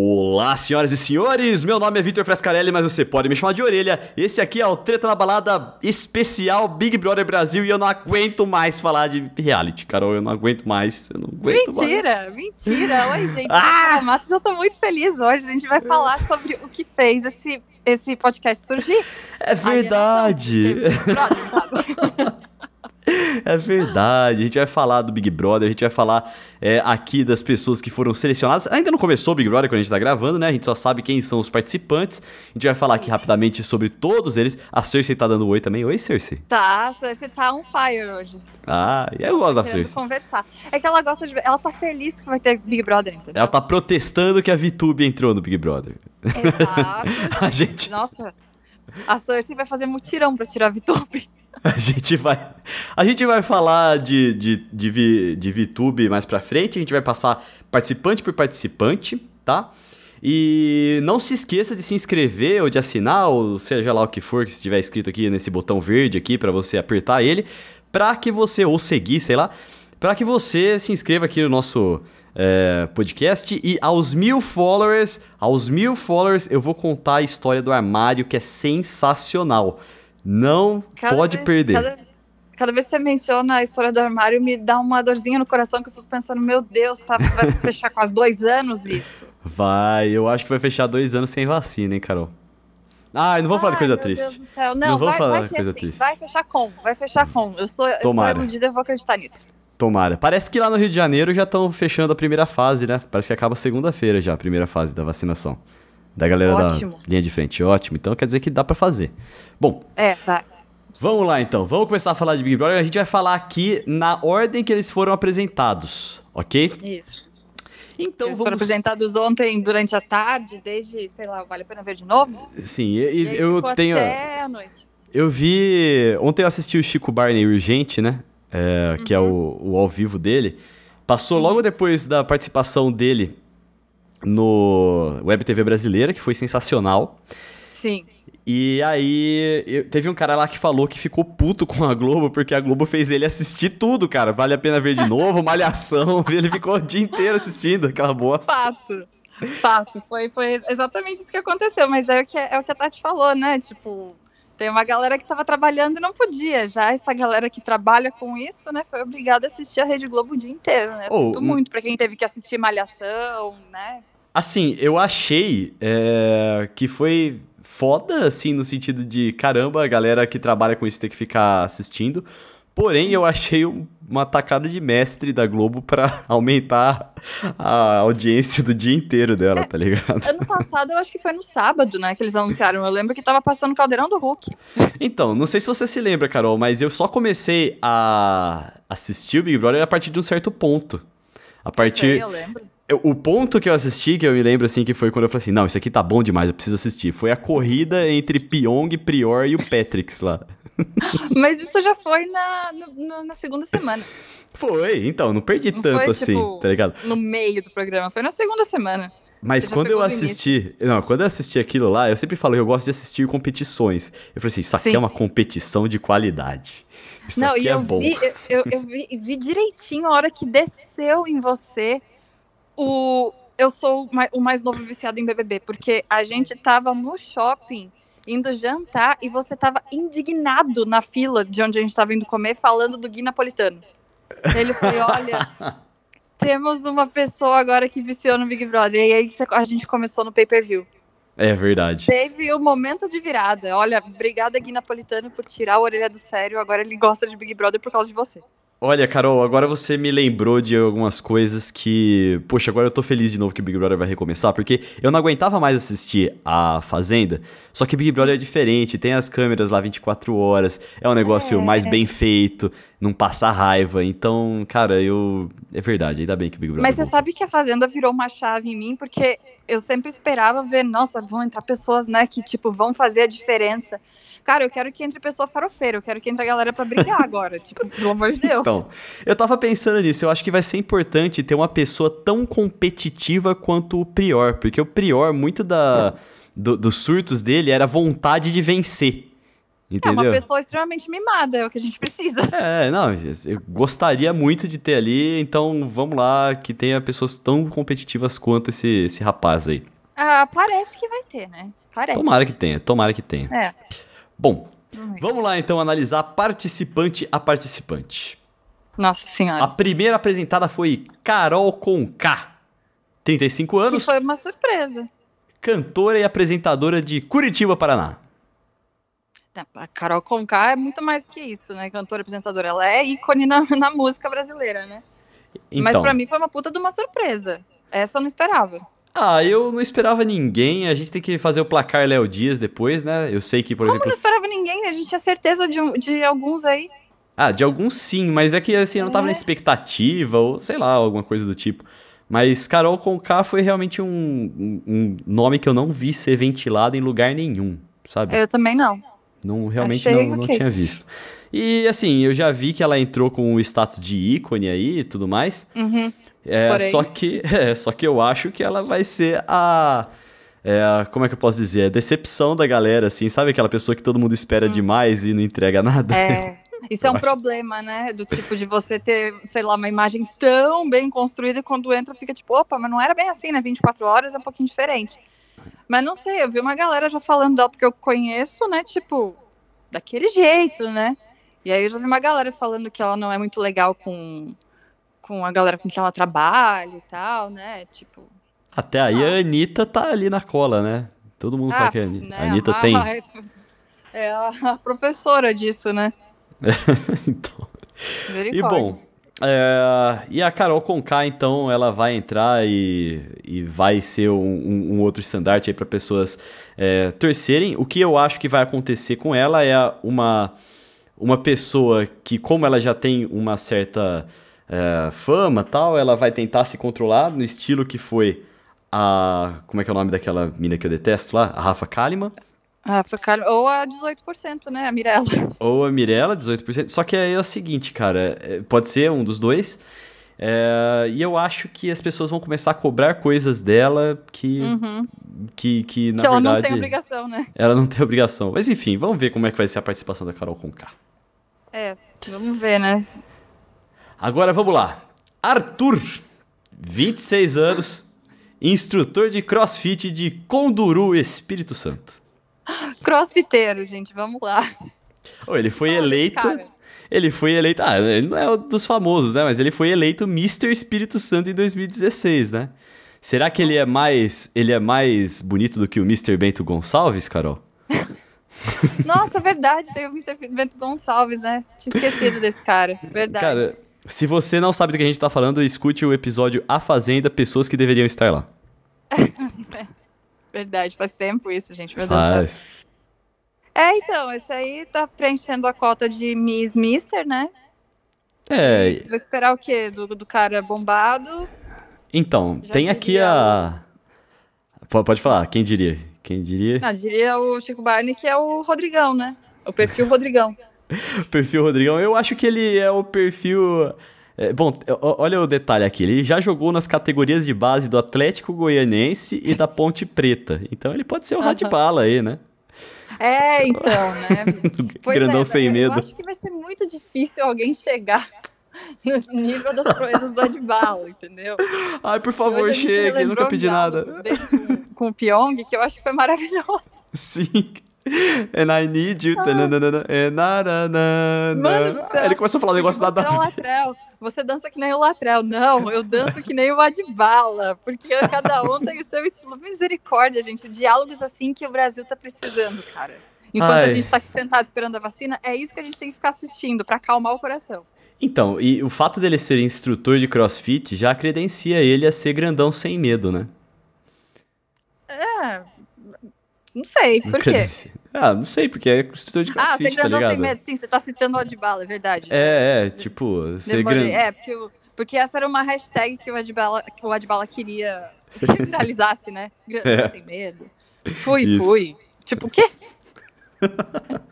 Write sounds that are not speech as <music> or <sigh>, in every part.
Olá, senhoras e senhores! Meu nome é Vitor Frescarelli, mas você pode me chamar de orelha. Esse aqui é o Treta na Balada especial Big Brother Brasil e eu não aguento mais falar de reality, Carol. Eu não aguento mais. Eu não aguento mentira, mais. mentira! Oi, gente. <laughs> Ah! Matos, eu tô muito feliz hoje. A gente vai falar sobre o que fez esse, esse podcast surgir. É verdade! <laughs> É verdade. A gente vai falar do Big Brother, a gente vai falar é, aqui das pessoas que foram selecionadas. Ainda não começou o Big Brother quando a gente tá gravando, né? A gente só sabe quem são os participantes. A gente vai falar aqui rapidamente sobre todos eles. A Cersei tá dando oi também. Oi, Cersei. Tá, a Cersei tá on fire hoje. Ah, eu gosto da Cersei. conversar. É que ela gosta de. Ela tá feliz que vai ter Big Brother, entendeu? Ela tá protestando que a VTube entrou no Big Brother. Exato. <laughs> a gente. Nossa. A Cersei vai fazer mutirão pra tirar a VTube. <laughs> A gente vai, a gente vai falar de, de, de, de VTube mais pra frente, a gente vai passar participante por participante, tá? E não se esqueça de se inscrever ou de assinar, ou seja lá o que for que estiver escrito aqui nesse botão verde aqui para você apertar ele, para que você, ou seguir, sei lá, para que você se inscreva aqui no nosso é, podcast. E aos mil followers, aos mil followers, eu vou contar a história do armário que é sensacional. Não cada pode vez, perder. Cada, cada, vez que você menciona a história do armário, me dá uma dorzinha no coração que eu fico pensando, meu Deus, tá, vai <laughs> fechar quase dois anos isso. Vai, eu acho que vai fechar dois anos sem vacina, hein, Carol? Ah, não vou falar de coisa triste. Deus do céu. Não, não vou vai, falar de coisa assim, triste. Vai fechar com, vai fechar com. Eu sou, Tomara. eu sou iludida, eu vou acreditar nisso. Tomara. Parece que lá no Rio de Janeiro já estão fechando a primeira fase, né? Parece que acaba segunda-feira já, a primeira fase da vacinação. Da galera Ótimo. da linha de frente. Ótimo. Então quer dizer que dá para fazer. Bom. É, vai. Vamos lá então, vamos começar a falar de Big Brother. A gente vai falar aqui na ordem que eles foram apresentados, ok? Isso. Então eles vamos... foram apresentados ontem durante a tarde, desde, sei lá, vale a pena ver de novo? Sim, e, e eu tenho. Até a noite. Eu vi. Ontem eu assisti o Chico Barney Urgente, né? É, uhum. Que é o, o ao vivo dele. Passou logo depois da participação dele no Web TV brasileira, que foi sensacional. Sim. E aí, eu, teve um cara lá que falou que ficou puto com a Globo, porque a Globo fez ele assistir tudo, cara. Vale a pena ver de novo, Malhação. <laughs> ele ficou o dia inteiro assistindo aquela bosta. Fato. Fato. Foi, foi exatamente isso que aconteceu. Mas é o que, é o que a Tati falou, né? Tipo, tem uma galera que tava trabalhando e não podia. Já essa galera que trabalha com isso, né, foi obrigada a assistir a Rede Globo o dia inteiro, né? Oh, Sinto muito pra quem teve que assistir Malhação, né? Assim, eu achei é, que foi foda, assim, no sentido de caramba, a galera que trabalha com isso tem que ficar assistindo. Porém, eu achei uma tacada de mestre da Globo para <laughs> aumentar a audiência do dia inteiro dela, é, tá ligado? Ano passado, eu acho que foi no sábado, né, que eles anunciaram. Eu lembro que tava passando o Caldeirão do Hulk. Então, não sei se você se lembra, Carol, mas eu só comecei a assistir o Big Brother a partir de um certo ponto. A partir. Eu, sei, eu lembro o ponto que eu assisti, que eu me lembro assim, que foi quando eu falei assim, não, isso aqui tá bom demais, eu preciso assistir. Foi a corrida entre Pyong, Prior e o Patrix lá. <laughs> Mas isso já foi na, no, na segunda semana. Foi, então, não perdi não tanto foi, assim, tipo, tá ligado? No meio do programa, foi na segunda semana. Mas quando eu assisti. Não, quando eu assisti aquilo lá, eu sempre falo que eu gosto de assistir competições. Eu falei assim, isso aqui Sim. é uma competição de qualidade. Isso não, aqui e é eu bom. Vi, eu, eu, eu vi, vi direitinho a hora que desceu em você o eu sou o mais novo viciado em BBB, porque a gente tava no shopping indo jantar e você tava indignado na fila de onde a gente tava indo comer falando do Gui Napolitano. Ele falou: olha, <laughs> temos uma pessoa agora que viciou no Big Brother. E aí a gente começou no pay-per-view. É verdade. Teve o um momento de virada. Olha, obrigada Gui Napolitano por tirar a orelha do sério. Agora ele gosta de Big Brother por causa de você. Olha, Carol, agora você me lembrou de algumas coisas que. Poxa, agora eu tô feliz de novo que Big Brother vai recomeçar, porque eu não aguentava mais assistir a Fazenda. Só que Big Brother é diferente, tem as câmeras lá 24 horas, é um negócio é. mais bem feito, não passa raiva. Então, cara, eu. É verdade, ainda bem que Big Brother. Mas você sabe que a Fazenda virou uma chave em mim, porque eu sempre esperava ver, nossa, vão entrar pessoas, né, que, tipo, vão fazer a diferença. Cara, eu quero que entre pessoa farofeira, eu quero que entre a galera pra brigar agora. <laughs> tipo, pelo amor de Deus. Então, eu tava pensando nisso, eu acho que vai ser importante ter uma pessoa tão competitiva quanto o Prior, porque o Prior, muito da, do, dos surtos dele era vontade de vencer. Entendeu? É uma pessoa extremamente mimada, é o que a gente precisa. <laughs> É, não, eu gostaria muito de ter ali, então vamos lá, que tenha pessoas tão competitivas quanto esse, esse rapaz aí. Ah, parece que vai ter, né? Parece. Tomara que tenha, tomara que tenha. É. Bom, Vamos lá então analisar participante a participante. Nossa A senhora. primeira apresentada foi Carol Conká, 35 Que anos, foi uma surpresa. cantora e apresentadora de Curitiba, Paraná. A Carol Conká é muito mais que isso, né? Cantora, apresentadora. Ela é ícone na, <laughs> na música brasileira, né? Mas Então, pra mim foi uma puta de uma surpresa. Essa eu não esperava. Ah, eu não esperava ninguém, a gente tem que fazer o placar Léo Dias depois, né? Eu sei que, por Como exemplo, não esperava ninguém? A gente tinha certeza de, de alguns aí. Ah, de alguns sim, mas é que assim, eu não tava na É. expectativa, ou sei lá, alguma coisa do tipo. Mas Carol Conká foi realmente um, um, nome que eu não vi ser ventilado em lugar nenhum, sabe? Eu também não. Não, realmente Achei não, não tinha visto. E assim, eu já vi que ela entrou com o status de ícone aí e tudo mais. Uhum. É, Porém- só que <laughs> é, só que eu acho que ela vai ser a é, a- como é que eu posso dizer? A decepção da galera, assim, sabe aquela pessoa que todo mundo espera demais e não entrega nada? Hum. É. <laughs> Isso é um acho- problema, né? Do tipo de você ter, sei lá, uma imagem tão bem construída e quando entra fica tipo, opa, mas não era bem assim, né? 24 horas é um pouquinho diferente. Mas não sei, eu vi uma galera já falando dela porque eu conheço, né? Tipo, daquele jeito, né? E aí eu já vi uma galera falando que ela não é muito legal com, com a galera com quem ela trabalha e tal, né? Tipo. Até aí a Anitta tá ali na cola, né? Todo mundo fala que a Anitta, né, a Anitta a- tem. <laughs> É a professora disso, né? <laughs> então. E bom, é, e a Carol Conká, então, ela vai entrar e, e vai ser um, um- um outro estandarte aí para pessoas é, torcerem. O que eu acho que vai acontecer com ela é uma, uma pessoa que, como ela já tem uma certa é, fama tal, ela vai tentar se controlar no estilo que foi a. Como é que é o nome daquela mina que eu detesto lá? A Rafa Kalimann. Foi caro. Ou a 18%, né? A Mirella. <laughs> Ou a Mirella, 18%. Só que aí é o seguinte, cara, é, pode ser um dos dois. é, e eu acho que as pessoas vão começar a cobrar coisas dela que, Uhum. que, que na que ela verdade, não tem obrigação, né? ela não tem obrigação. Mas enfim, vamos ver como é que vai ser a participação da Carol Conká. É, vamos ver, né? Agora vamos lá. Arthur, 26 anos, instrutor de crossfit de Conduru, Espírito Santo. Crossfiteiro, gente, vamos lá. Oh, ele foi eleito. cara. Ele foi eleito. Ah, ele não é um dos famosos, né? Mas ele foi eleito Mr. Espírito Santo em 2016, né? Será que ele é mais. Ele é mais bonito do que o Mr. Bento Gonçalves, Carol? Nossa, verdade, tem o Mr. Bento Gonçalves, né? Tinha esquecido desse cara. Verdade. Cara, se você não sabe do que a gente tá falando, escute o episódio A Fazenda, pessoas que deveriam estar lá. <laughs> Verdade, faz tempo isso, gente. Meu Deus céu. É, então, esse aí tá preenchendo a cota de Miss Mister, né? É, Vou esperar o quê? Do, do cara bombado. então, Já tem aqui a. Pode pode falar, quem diria? Quem diria? Não, diria o Chico Barney que é o Rodrigão, né? O perfil Rodrigão. <laughs> Perfil Rodrigão, eu acho que ele é o perfil. é, bom, o- olha o detalhe aqui. Ele já jogou nas categorias de base do Atlético Goianense e da Ponte Preta. Então ele pode ser o Radbala aí, né? É, <laughs> então, né? <laughs> Grandão é, sem eu medo. acho que vai ser muito difícil alguém chegar no nível das proezas do Adbala, entendeu? Ai, por favor, chegue, nunca pedi nada. Com, com o Pyong, que eu acho que foi maravilhoso. Sim. <laughs> And I need you. tananana, and nanana. Ah. Mano do céu. Ele começou a falar um negócio nada é a ver. Você dança que nem o latrel. Não, eu danço que nem o Adbala. Porque cada um tem o seu estilo. Misericórdia, gente. Diálogos assim que o Brasil tá precisando, cara. Enquanto Ai. a gente tá aqui sentado esperando a vacina, é isso que a gente tem que ficar assistindo pra acalmar o coração. Então, e o fato dele ser instrutor de crossfit já credencia ele a ser grandão sem medo, né? É. Não sei, por quê? Ah, não sei, porque é instrutor de Ah, ser crossfit, tá grandão ligado? sem medo. Sim, você tá citando o Adbala, é verdade. É, é, tipo, ser grande. É, porque, o- porque essa era uma hashtag que o Adbala, que o Adbala queria que viralizasse, né? <laughs> Grandão É. sem medo. Fui, Isso. fui. Tipo, o quê? <laughs>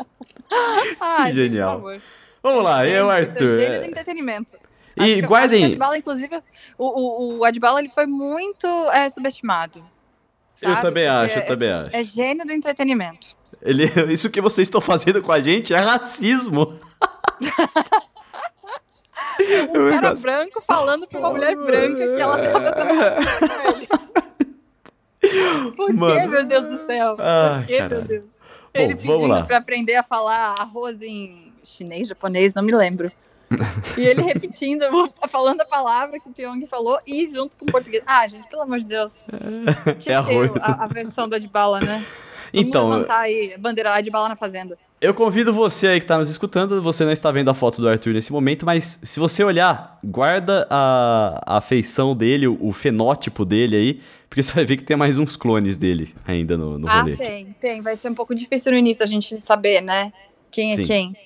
Ai, gente, Genial. favor. Vamos lá, eu, Gênio, esse é Arthur. gênio do é. entretenimento. E que- acho guardem- que O Adbala, inclusive, o, o, o Adbala ele foi muito é, subestimado. Eu sabe? também Porque acho, eu é- também acho. É gênio do entretenimento. Ele, <laughs> isso que vocês estão fazendo com a gente é racismo. <laughs> um cara branco falando pra uma mulher branca que ela tava sendo <laughs> com ele. Por Mano. que, meu Deus do céu? Ah, Por que, caralho. meu Deus? Bom, ele vamos pedindo lá. pra aprender a falar arroz em chinês, japonês, não me lembro. E ele repetindo, <laughs> falando a palavra que o Pyong falou e junto com o português. Ah, gente, pelo amor de Deus. É Tinha que ter arroz. a, a versão da Adbala, né? Vamos Então, levantar aí, a bandeira Adbala na fazenda. eu convido você aí que tá nos escutando, você não está vendo a foto do Arthur nesse momento, mas se você olhar, guarda a, a feição dele, o, o fenótipo dele aí, porque você vai ver que tem mais uns clones dele ainda no, no Ah, rolê. tem, tem. Vai ser um pouco difícil no início a gente saber, né? Quem é Sim. quem.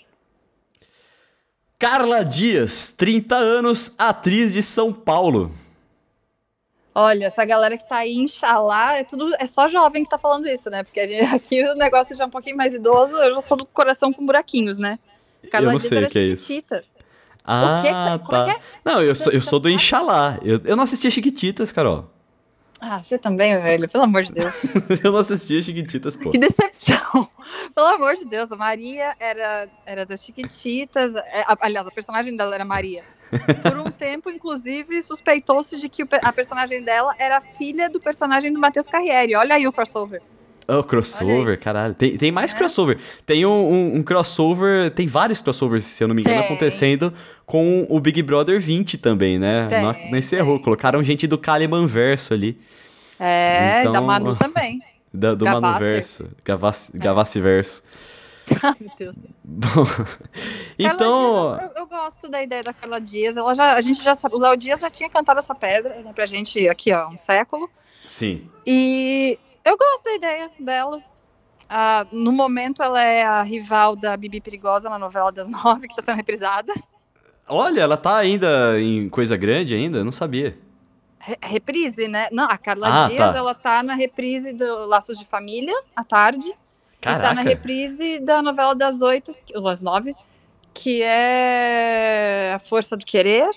Carla Dias, 30 anos, atriz de São Paulo. Olha, essa galera que tá aí, Inxalá, é tudo, é só jovem que tá falando isso, né? Porque gente- <laughs> aqui o negócio já é um pouquinho mais idoso, eu já sou do coração com buraquinhos, né? eu não Dias sei era o que é isso. Ah, que que você- como é tá. que é? Não, eu sou, eu sou do Inxalá. Eu, eu não assistia Chiquititas, Carol. Ah, você também, velho, pelo amor de Deus. <laughs> eu não assistia Chiquititas, pô. Que decepção. <laughs> Pelo amor de Deus, a Maria era, era das Chiquititas. é, aliás, a personagem dela era Maria. Por um tempo, inclusive, suspeitou-se de que a personagem dela era filha do personagem do Matheus Carriere. Olha aí o crossover. Oh, crossover, caralho. Tem, tem mais É. crossover. Tem um, um- um crossover. Tem vários crossovers, se eu não me engano, Tem. acontecendo com o Big Brother 20 também, né? Tem, não, não encerrou. tem. Colocaram gente do Kaliman verso ali. É, Então- da Manu <laughs> também. Da, do Gavassi. Manuverso. Gavassi, Gavassi verso. Ah, <laughs> meu Deus. Bom, então. Dias, eu, eu gosto da ideia da Carla Dias. Ela já, a gente já sabe. O Léo Dias já tinha cantado essa pedra né, pra gente aqui, ó, um século. Sim. E eu gosto da ideia dela. Ah, no momento, ela é a rival da Bibi Perigosa na novela das <laughs> nove, que tá sendo reprisada. Olha, ela tá ainda em coisa grande ainda? Não sabia. Re- reprise, né? Não, a Carla Ah, Dias, tá. ela tá na reprise do Laços de Família, à tarde. E tá na Caraca. reprise da novela das oito, ou das nove, que é A Força do Querer.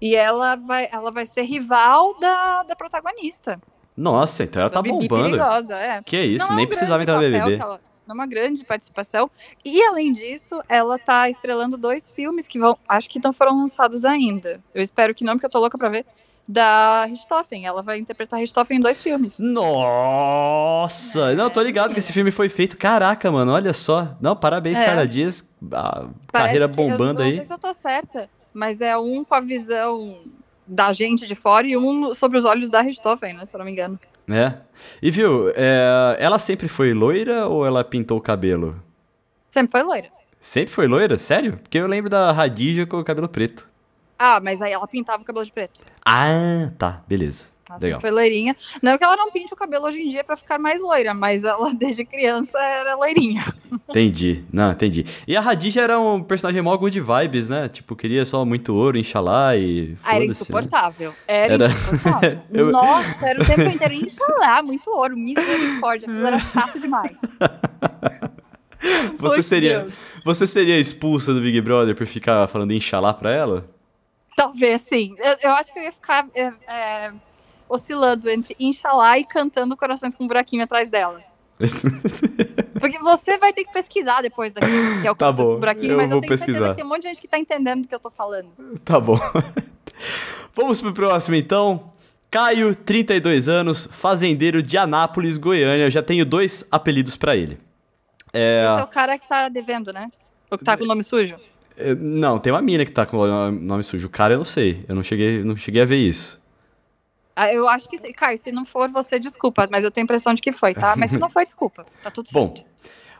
E ela vai, ela vai ser rival da, da protagonista. Nossa, então ela tá Bibi bombando. Perigosa, é. Que isso, Não é nem precisava entrar no BBB. ela- não é uma grande participação. E além disso, ela tá estrelando dois filmes que vão, acho que não foram lançados ainda. Eu espero que não, porque eu tô louca pra ver. Da Richthofen. Ela vai interpretar Richthofen em dois filmes. Nossa! Não, tô ligado que esse filme foi feito. Caraca, mano, olha só. Não, parabéns, É. Carla Dias. A Parece carreira que- eu bombando não aí. sei se eu tô certa, mas é um com a visão da gente de fora e um sobre os olhos da Richthofen, né? Se eu não me engano. É. E viu, é, ela sempre foi loira ou ela pintou o cabelo? Sempre foi loira. Sempre foi loira? Sério? Porque eu lembro da Radija com o cabelo preto. Ah, mas aí ela pintava o cabelo de preto. Ah, tá, beleza. Ela Legal. foi loirinha. Não que ela não pinte o cabelo hoje em dia pra ficar mais loira, mas ela <laughs> desde criança era loirinha. Entendi. Não, entendi. E a Radija era um personagem mó good vibes, né? Tipo, queria só muito ouro, Inxalá e. Ah, era né? insuportável. Era, Era- insuportável. <laughs> Eu- Nossa, era o tempo inteiro. Inxalá, muito ouro, misericórdia. Aquilo era chato demais. <laughs> Você seria, Deus. você seria expulsa do Big Brother por ficar falando Inxalá pra ela? Talvez, sim. Eu, eu acho que eu ia ficar é, é, oscilando entre Inxalá e cantando Corações com um buraquinho atrás dela. <laughs> Porque você vai ter que pesquisar depois daqui, que é o Tá Corações bom, com um buraquinho, eu mas vou eu tenho certeza pesquisar. que tem um monte de gente que tá entendendo do que eu tô falando. Tá bom. <laughs> Vamos pro próximo então. Caio, 32 anos, fazendeiro de Anápolis, Goiânia. Eu já tenho dois apelidos pra ele. É, Esse é o cara que tá devendo, né? O que tá com o nome sujo. Não, tem uma mina que tá com o nome sujo. O cara eu não sei. Eu não cheguei, não cheguei a ver isso. Ah, Eu acho que, sim. Caio, se não for você, desculpa, mas eu tenho a impressão de que foi, tá? Mas se não foi, <laughs> desculpa. Tá tudo Bom, certo.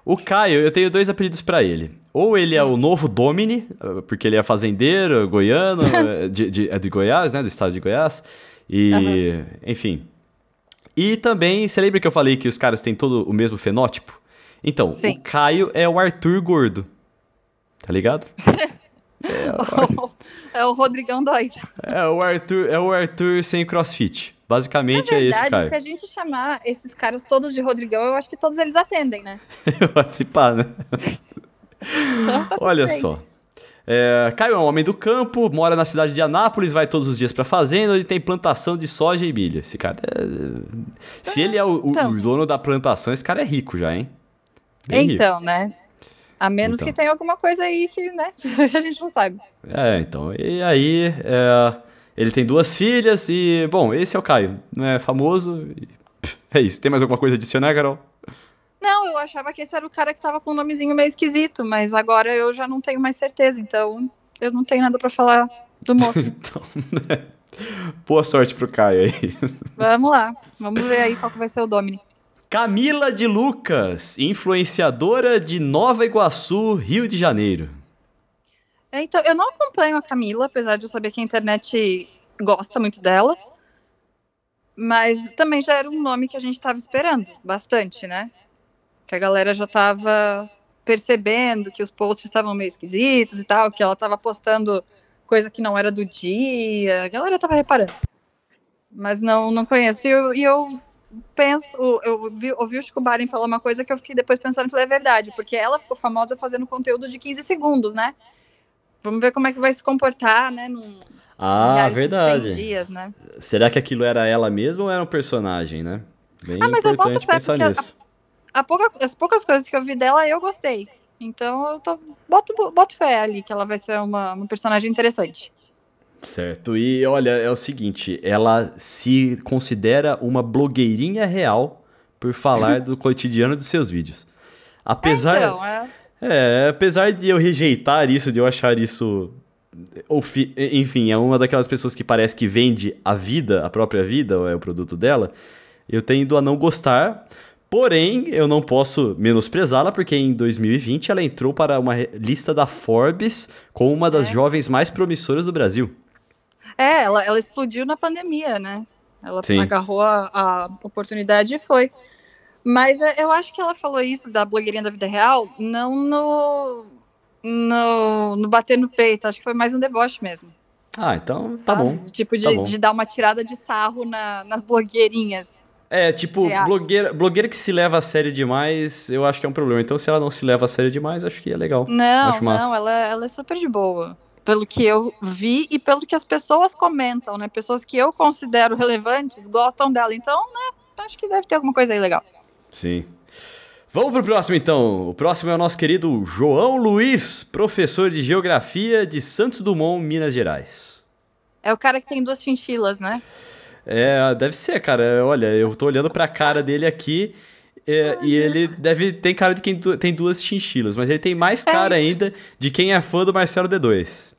o Caio, eu tenho dois apelidos pra ele. Ou ele é Hum. o novo Domini, porque ele é fazendeiro, goiano, <laughs> eh, de, de- é de Goiás, né? Do estado de Goiás. E, enfim. E também, você lembra que eu falei que os caras têm todo o mesmo fenótipo? Então, Sim. o Caio é o Arthur gordo. Tá ligado? <laughs> é o Rodrigão 2. É o Arthur, é o Arthur sem crossfit. Basicamente é esse verdade, Caio. se a gente chamar esses caras todos de Rodrigão, eu acho que todos eles atendem, né? <laughs> Participar, né? Então, tá Olha bem. só. É, Caio é um homem do campo, mora na cidade de Anápolis, vai todos os dias pra fazenda e tem plantação de soja e milho. Esse cara é... Se ele é o, Então. o dono da plantação, esse cara é rico já, hein? Bem então, né? A menos Então. que tenha alguma coisa aí que, né, <laughs> a gente não sabe. É, então. E aí, é, ele tem duas filhas e, bom, esse é o Caio. Não é famoso. e, pff, é isso. Tem mais alguma coisa a adicionar, Carol? Não, eu achava que esse era o cara que tava com um nomezinho meio esquisito, mas agora eu já não tenho mais certeza, então eu não tenho nada pra falar do <laughs> moço. Então, né? Boa sorte pro Caio aí. vamos lá, vamos ver aí qual que vai ser o Domini. Camila de Lucas, influenciadora de Nova Iguaçu, Rio de Janeiro. Então, eu não acompanho a Camila, apesar de eu saber que a internet gosta muito dela. Mas também já era um nome que a gente estava esperando bastante, né? Que a galera já estava percebendo que os posts estavam meio esquisitos e tal, que ela estava postando coisa que não era do dia. A galera estava reparando. Mas não, não conheço. E eu, e eu penso, eu vi, ouvi o Chico Baren falar uma coisa que eu fiquei depois pensando e falei, é verdade, porque ela ficou famosa fazendo conteúdo de 15 segundos, né? Vamos ver como é que vai se comportar, né? Num Ah, reality de 100 verdade. dias, né? Será que aquilo era ela mesma ou era um personagem, né? Bem Ah, mas eu boto fé, porque a-. A pouca- as poucas coisas que eu vi dela, eu gostei. Então eu tô, boto, boto fé ali que ela vai ser uma, uma personagem interessante. Certo. E olha, é o seguinte, ela se considera uma blogueirinha real por falar do <laughs> cotidiano de seus vídeos. Apesar, Então, é, é, apesar de eu rejeitar isso, de eu achar isso enfim, é uma daquelas pessoas que parece que vende a vida, a própria vida, ou é o produto dela. Eu tendo a não gostar. Porém, eu não posso menosprezá-la, porque em 2020 ela entrou para uma lista da Forbes como uma das É. jovens mais promissoras do Brasil. É ela, ela explodiu na pandemia, né? Ela Sim. agarrou a, a oportunidade e foi. Mas é, eu acho que ela falou isso da blogueirinha da vida real, não no, no, no bater no peito. Acho que foi mais um deboche mesmo. Ah, então tá sabe? bom. Tipo, de, tá bom. de dar uma tirada de sarro na- nas blogueirinhas. É, tipo, Reais. blogueira, blogueira que se leva a sério demais, eu acho que é um problema. Então, se ela não se leva a sério demais, acho que é legal. Não, não, ela, ela é super de boa. Pelo que eu vi e pelo que as pessoas comentam, né? Pessoas que eu considero relevantes gostam dela. Então, né? Acho que deve ter alguma coisa aí legal. Sim. Vamos pro próximo, então. O próximo é o nosso querido João Luiz, professor de Geografia de Santos Dumont, Minas Gerais. É o cara que tem duas chinchilas, né? É, deve ser, cara. Olha, eu tô olhando pra cara dele aqui é, e ele deve tem cara de quem tem duas chinchilas, mas ele tem mais cara ainda de quem é fã do Marcelo D2.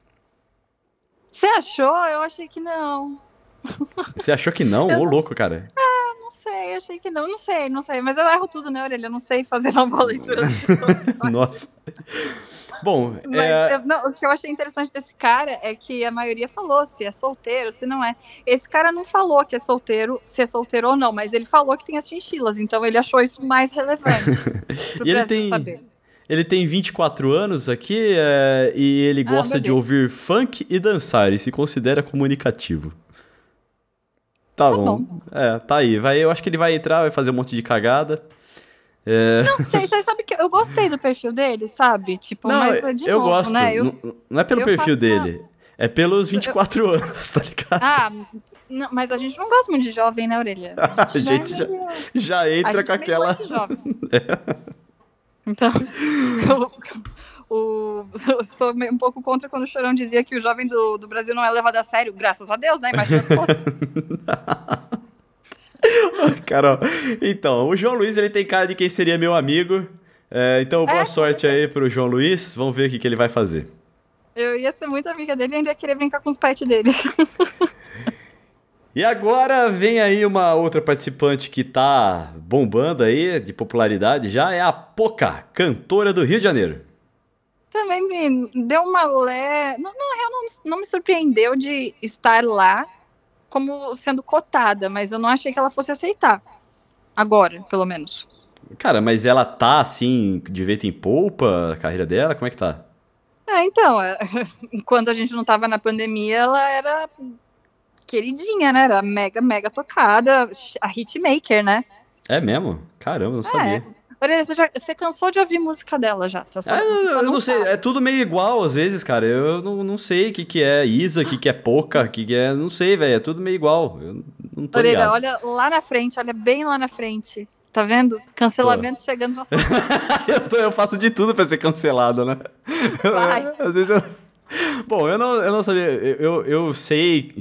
Você achou? Eu achei que não. Você achou que não? <laughs> Ô, louco, cara. Não sei, achei que não. Não sei, não sei. Mas eu erro tudo, né, Orelha? Eu não sei fazer uma boa leitura. <laughs> Nossa. Bom, Mas é, eu- não, o que eu achei interessante desse cara é que a maioria falou se é solteiro, se não é. Esse cara não falou que é solteiro, se é solteiro ou não, mas ele falou que tem as chinchilas, então ele achou isso mais relevante <laughs> E ele tem- saber. Ele tem 24 anos aqui é, e ele Ah, gosta de bebê. ouvir funk e dançar e se considera comunicativo. Tá, Tá bom. É, tá aí. Vai, eu acho que ele vai entrar, vai fazer um monte de cagada. É, Não sei, você sabe que eu gostei do perfil dele, sabe? Tipo, não, mas de eu novo, gosto. né? Eu- Não, não é pelo eu perfil faço uma- dele. É pelos 24 <laughs> anos, tá ligado? Ah, não, mas a gente não gosta muito de jovem, né, Orelha? A <laughs> gente é já- meio- Já A entra gente com <laughs> é aquela. anti-jovem. Então, <laughs> eu, o, eu sou um pouco contra quando o Chorão dizia que o jovem do, do Brasil não é levado a sério. Graças a Deus, né? Imagina se fosse. <laughs> Carol. Então, o João Luiz ele tem cara de quem seria meu amigo. É, então, boa É, sorte aí pro João Luiz. Vamos ver o que, que ele vai fazer. Eu ia ser muito amiga dele e ainda ia querer brincar com os pets dele. <laughs> E agora vem aí uma outra participante que tá bombando aí de popularidade já, é a Poca, cantora do Rio de Janeiro. Também me deu uma lé. Não, não, eu não, não me surpreendeu de estar lá como sendo cotada, mas eu não achei que ela fosse aceitar. Agora, pelo menos. Cara, mas ela tá assim, de vento em polpa, a carreira dela, como é que tá? É, então, <laughs> enquanto a gente não tava na pandemia, ela era queridinha, né? Era mega, mega tocada, a hitmaker, né? É mesmo? Caramba, não sabia. Orelha, você, já, você cansou de ouvir música dela já, tá? Só- É, você eu, não sei, é tudo meio igual às vezes, cara. Eu não, não sei o que, que é Isa, o que, que é Poca, o que, que é. Não sei, velho. É tudo meio igual. Eu não tô Orelha, ligado. olha lá na frente, olha bem lá na frente. Tá vendo? Cancelamento chegando na <laughs> sua eu, tô, eu faço de tudo pra ser cancelado, né? Vai. <laughs> Às vezes eu... Bom, eu não, eu não sabia. Eu, eu sei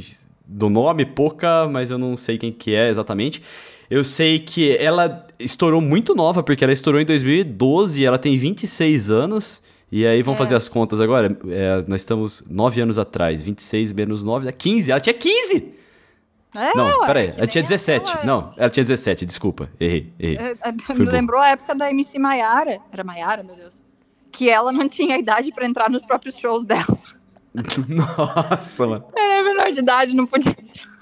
do nome pouca, mas eu não sei quem que é exatamente. Eu sei que ela estourou muito nova, porque ela estourou em 2012, ela tem 26 anos. E aí, vamos É. fazer as contas agora? É, nós estamos 9 anos atrás. 26 menos 9 dá 15. Ela tinha 15! É, não, ué, peraí. Ela tinha nem 17. aquela- Não, ela tinha 17, desculpa. Errei, errei. É, é, me bom. lembrou a época da MC Maiara. Era Maiara, meu Deus. Que ela não tinha idade pra entrar nos próprios shows dela. <laughs> Nossa, mano. Ela é menor de idade, não podia entrar.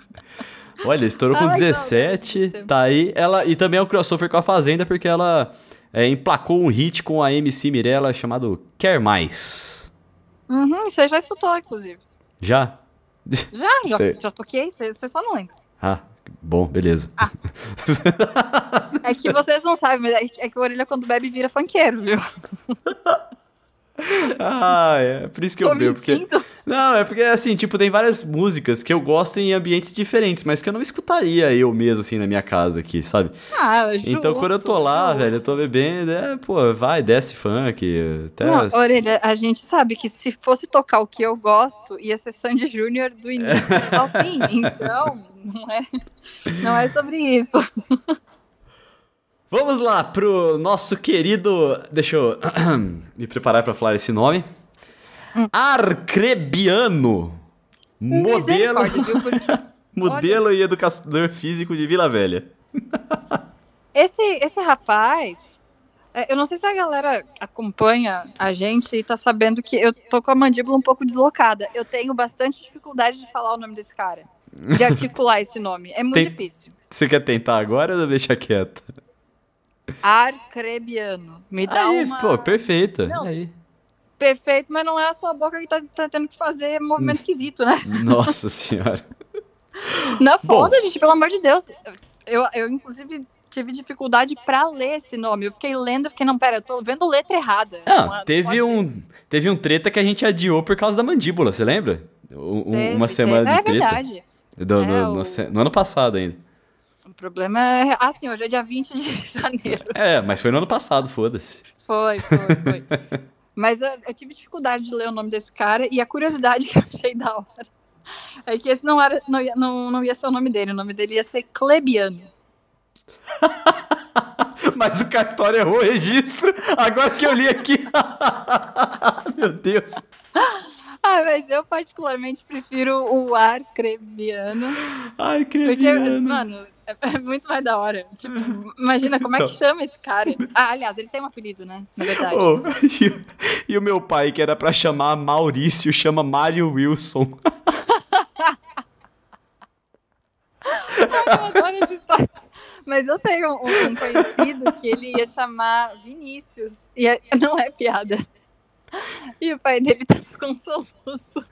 Olha, estourou com Ai, 17, saudade. tá aí. Ela, e também é um crossover com a Fazenda, porque ela é, emplacou um hit com a MC Mirella chamado Quer Mais. Uhum, você já escutou, inclusive. Já? <laughs> Já, já, já toquei, você só não lembra. Ah, bom, beleza. É que vocês não sabem, mas é que- é que o Orelha quando bebe vira funkeiro, viu? <laughs> ah, é por isso que eu Tô bebo. Porque... Não, é porque assim, tipo, tem várias músicas que eu gosto em ambientes diferentes, mas que eu não escutaria eu mesmo, assim, na minha casa aqui, sabe? Ah, justo, então quando eu tô lá, justo. velho, eu tô bebendo, é, pô, vai, desce funk, até... Não, Orelha, a gente sabe que se fosse tocar o que eu gosto, ia ser Sandy Júnior do início ao fim. <laughs> Então, não é, não é sobre isso. <laughs> Vamos lá pro nosso querido. Deixa eu <clears throat> me preparar pra falar esse nome. Hum. Arcrebiano. Modelo, <laughs> modelo e educador físico de Vila Velha. <laughs> esse, esse rapaz, é, eu não sei se a galera acompanha a gente e tá sabendo que eu tô com a mandíbula um pouco deslocada. Eu tenho bastante dificuldade de falar o nome desse cara. De <laughs> articular esse nome. É muito Tem- difícil. Você quer tentar agora ou deixa quieto? Arcrebiano. Me dá Aí, uma... pô, perfeita. Não. Aí. Perfeito, mas não é a sua boca que tá, tá tendo que fazer movimento esquisito, né? <laughs> Nossa senhora. Não, Bom. foda, gente, pelo amor de Deus. Eu, eu, inclusive, tive dificuldade pra ler esse nome. Eu fiquei lendo, eu fiquei, não, pera, eu tô vendo letra errada. Não, Não é- teve ser. um, teve um treta que a gente adiou por causa da mandíbula, você lembra? Um- Teve, uma semana teve. de treta. É verdade. Do- É, no, no o- no ano passado ainda. O problema é. Ah, sim, hoje é dia 20 de <laughs> janeiro. É, mas foi no ano passado, foda-se. Foi, foi, foi. <laughs> Mas eu, eu tive dificuldade de ler o nome desse cara e a curiosidade <laughs> que eu achei da hora é que esse não, era, não, ia, não, não ia ser o nome dele, o nome dele ia ser Clebiano. Mas o cartório errou o registro. Agora que eu li aqui. Meu Deus. Ah, mas eu particularmente prefiro o Arcrebiano. Ai, Porque, creviano. mano, é, é muito mais da hora. Tipo, <laughs> imagina como é que Então. chama esse cara. Ah, aliás, ele tem um apelido, né? Na verdade. Oh, <laughs> e, o- e o meu pai, que era pra chamar Maurício, chama Mário Wilson. Eu adoro essa história. Mas eu tenho um, um conhecido que ele ia chamar Vinícius. E é- não é piada. E o pai dele tava com soluço.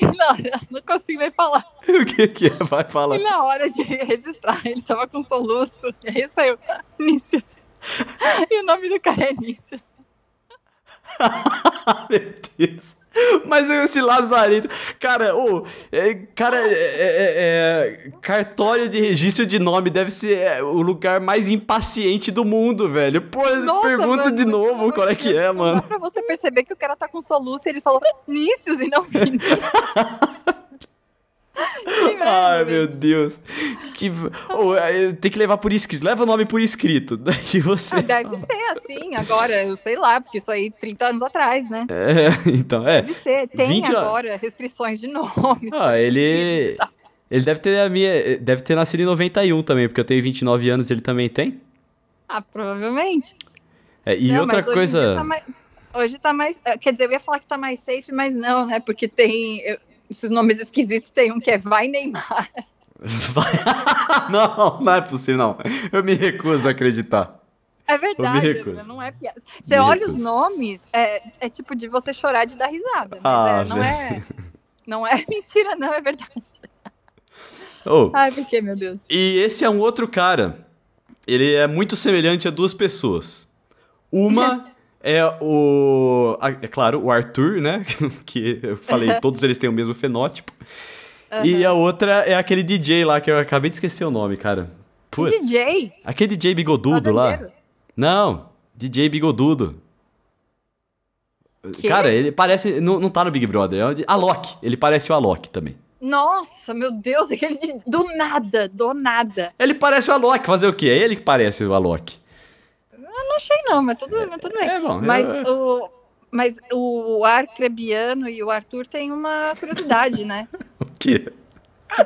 E na hora, não consigo nem falar. <laughs> o que que é? Vai falar. E na hora de registrar, ele tava com soluço. E aí saiu Vinícius. <laughs> E o nome do cara é Vinícius. <laughs> Meu Deus. Mas esse lazarento. Cara, ô, é, cara, é, é- é- cartório de registro de nome deve ser é, o lugar mais impaciente do mundo, velho. Pô, Nossa, pergunta mano, de novo qual é que é, mano. dá pra você perceber que o cara tá com soluço e ele falou Vinícius e não Vinícius. <laughs> <laughs> Ai, meu Deus. Que... É, tem que levar por escrito. Leva o nome por escrito. <laughs> Daí você. Ah, deve ser assim, agora, eu sei lá, porque isso aí 30 anos atrás, né? É, <laughs> então, é. Deve ser. Tem 20 a- agora restrições de nomes. Ah, ele. Ele deve ter a minha. Deve ter nascido em 91 também, porque eu tenho 29 anos e ele também tem. Ah, provavelmente. É, e Não, outra coisa. tá Hoje tá mais. eh, Quer dizer, eu ia falar que tá mais safe, mas não, né? Porque tem. eu- Esses nomes esquisitos tem um que é Vai Neymar. Vai- <laughs> não, não é possível, não. Eu me recuso a acreditar. É verdade, não é piada. Você Me olha recuso. os nomes, é, é tipo de você chorar de dar risada. Mas Ah, é, não é. <laughs> Não é mentira, não, é verdade. <laughs> Oh, Ai, por que, meu Deus? E esse é um outro cara. Ele é muito semelhante a duas pessoas. Uma é o. É claro, o Arthur, né? <laughs> Que eu falei, <laughs> todos eles têm o mesmo fenótipo. E a outra é aquele DJ lá que eu acabei de esquecer o nome, cara. Putz. DJ? Aquele DJ bigodudo lá. Fazendeiro? Não, DJ bigodudo. Que? Cara, ele parece. Não, não tá no Big Brother. É Alok. Ele parece o Alok também. Nossa, meu Deus, <laughs> aquele do nada, do nada. Ele parece o Alok. Fazer o quê? É ele que parece o Alok. Eu não achei não, mas tudo, mas tudo bem. É bom. Mas eu- o, mas o Arcrebiano e o Arthur têm uma curiosidade, né? <laughs> O quê?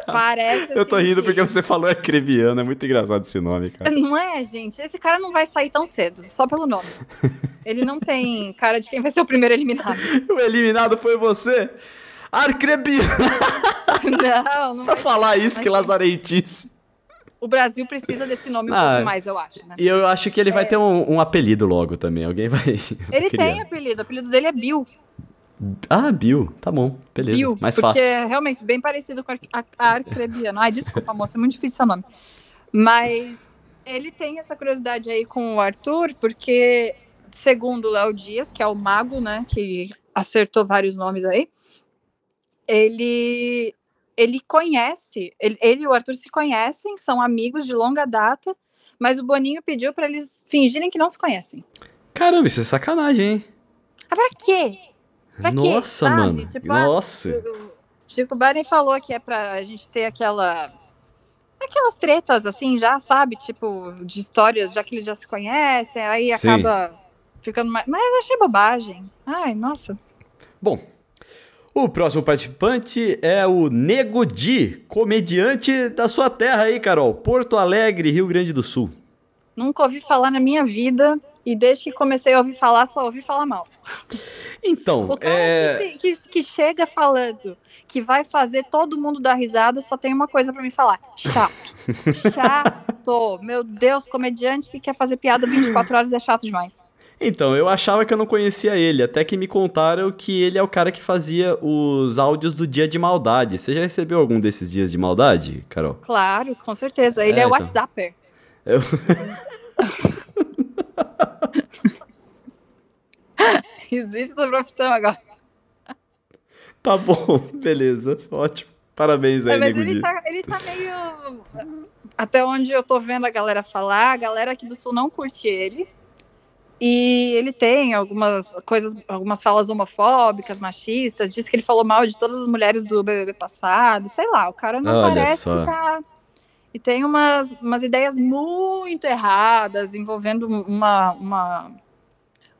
Parece Eu tô assim, rindo que- porque você falou Arcrebiano. É muito engraçado esse nome, cara. Não é, gente? Esse cara não vai sair tão cedo, só pelo nome. <laughs> Ele não tem cara de quem vai ser o primeiro eliminado. O eliminado foi você? Arcrebiano. <laughs> Não, não pra falar isso, que lazarentice. O Brasil precisa desse nome um <laughs> Ah, pouco mais, eu acho, né? E eu acho que ele vai ter um, um apelido logo também. Alguém <laughs> vai. Ele criar. tem apelido, o apelido dele é Bill. Ah, Bill. Tá bom. Beleza. Bill, Mais porque fácil. é realmente bem parecido com a Arcrebiano. Ai, desculpa, moça, é muito difícil seu nome. Mas ele tem essa curiosidade aí com o Arthur, porque, segundo o Léo Dias, que é o mago, né, que acertou vários nomes aí, ele, ele conhece, ele, ele e o Arthur se conhecem, são amigos de longa data, mas o Boninho pediu para eles fingirem que não se conhecem. Caramba, isso é sacanagem, hein? Ah, pra quê? Pra quê? Nossa, Sabe? mano. Tipo, ah, Nossa. o Chico Barney falou que é pra gente ter aquela. Aquelas tretas, assim, já, sabe? Tipo, de histórias, já que eles já se conhecem, aí Sim. acaba ficando mais. Mas achei bobagem. Ai, nossa. Bom, o próximo participante é o Nego Di, comediante da sua terra aí, Carol. Porto Alegre, Rio Grande do Sul. Nunca ouvi falar na minha vida. E desde que comecei a ouvir falar, só ouvi falar mal. Então, O cara é... que, se- que- que chega falando que vai fazer todo mundo dar risada, só tem uma coisa pra me falar: chato. <laughs> Chato. Meu Deus, comediante que quer fazer piada 24 horas é chato demais. Então, eu achava que eu não conhecia ele, até que me contaram que ele é o cara que fazia os áudios do Dia de Maldade. Você já recebeu algum desses dias de maldade, Carol? Claro, com certeza. Ele É, é, então. WhatsApper. Eu- <laughs> Existe essa profissão agora. Tá bom, beleza, ótimo. Parabéns aí, É, mas ele tá, ele tá meio. Até onde eu tô vendo a galera falar, a galera aqui do Sul não curte ele. E ele tem algumas coisas, algumas falas homofóbicas, machistas, diz que ele falou mal de todas as mulheres do BBB passado, sei lá, o cara não Olha parece só. que tá. E tem umas, umas ideias muito erradas envolvendo uma, uma,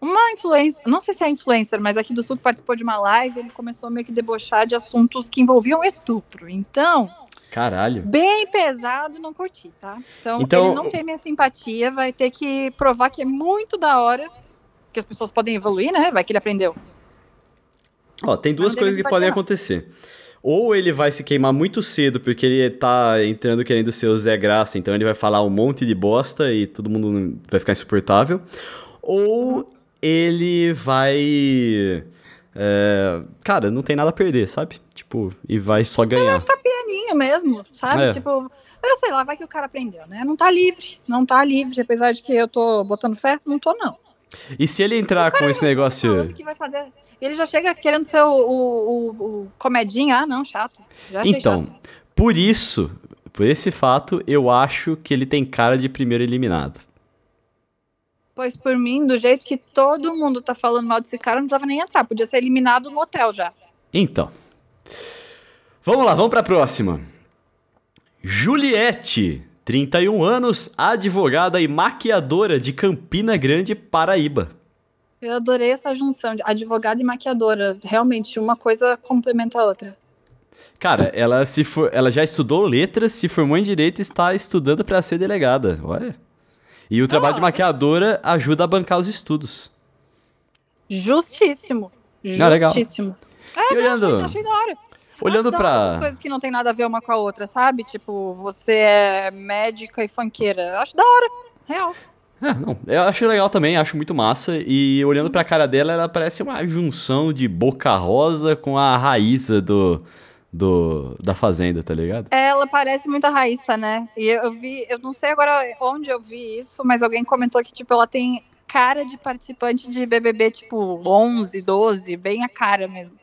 uma influência, não sei se é influencer, mas aqui do Sul participou de uma live, ele começou a meio que debochar de assuntos que envolviam estupro. Então, Caralho. bem pesado, não curti, tá? Então, Então- ele não tem minha simpatia, vai ter que provar que é muito da hora, que as pessoas podem evoluir, né? Vai que ele aprendeu. Ó, tem duas Não coisas que podem acontecer. Ou ele vai se queimar muito cedo porque ele tá entrando querendo ser o Zé Graça, então ele vai falar um monte de bosta e todo mundo vai ficar insuportável. Ou ele vai. É, cara, não tem nada a perder, sabe? Tipo, e vai só ganhar. Fica pianinho mesmo, sabe? É. Tipo, eu sei lá, vai que o cara aprendeu, né? Não tá livre, não tá livre, apesar de que eu tô botando fé, não tô não. E se ele entrar com esse negócio. Que vai fazer. Ele já chega querendo ser o, o, o, o comedinho, ah, não, chato. Então, chato. por isso, por esse fato, eu acho que ele tem cara de primeiro eliminado. Pois por mim, do jeito que todo mundo tá falando mal desse cara, não precisava nem entrar. Podia ser eliminado no hotel já. Então. Vamos lá, vamos pra próxima. Juliette, 31 anos, advogada e maquiadora de Campina Grande, Paraíba. Eu adorei essa junção de advogada e maquiadora. Realmente, uma coisa complementa a outra. Cara, ela se for, ela já estudou letras, se formou em direito e está estudando para ser delegada. Olha. E o trabalho de Ah. maquiadora ajuda a bancar os estudos. Justíssimo. Ah. Justíssimo. E olhando, Achei, achei da hora. olhando pra. coisas que não tem nada a ver uma com a outra, sabe? Tipo, você é médica e funkeira. Eu acho da hora. Real. É, não, eu acho legal também, acho muito massa. E olhando pra cara dela, ela parece uma junção de Boca Rosa com a Raíza do, do da Fazenda, tá ligado? Ela parece muito a Raíssa, né? E eu, eu vi, eu não sei agora onde eu vi isso, mas alguém comentou que, tipo, ela tem cara de participante de BBB, tipo, 11, 12, bem a cara mesmo.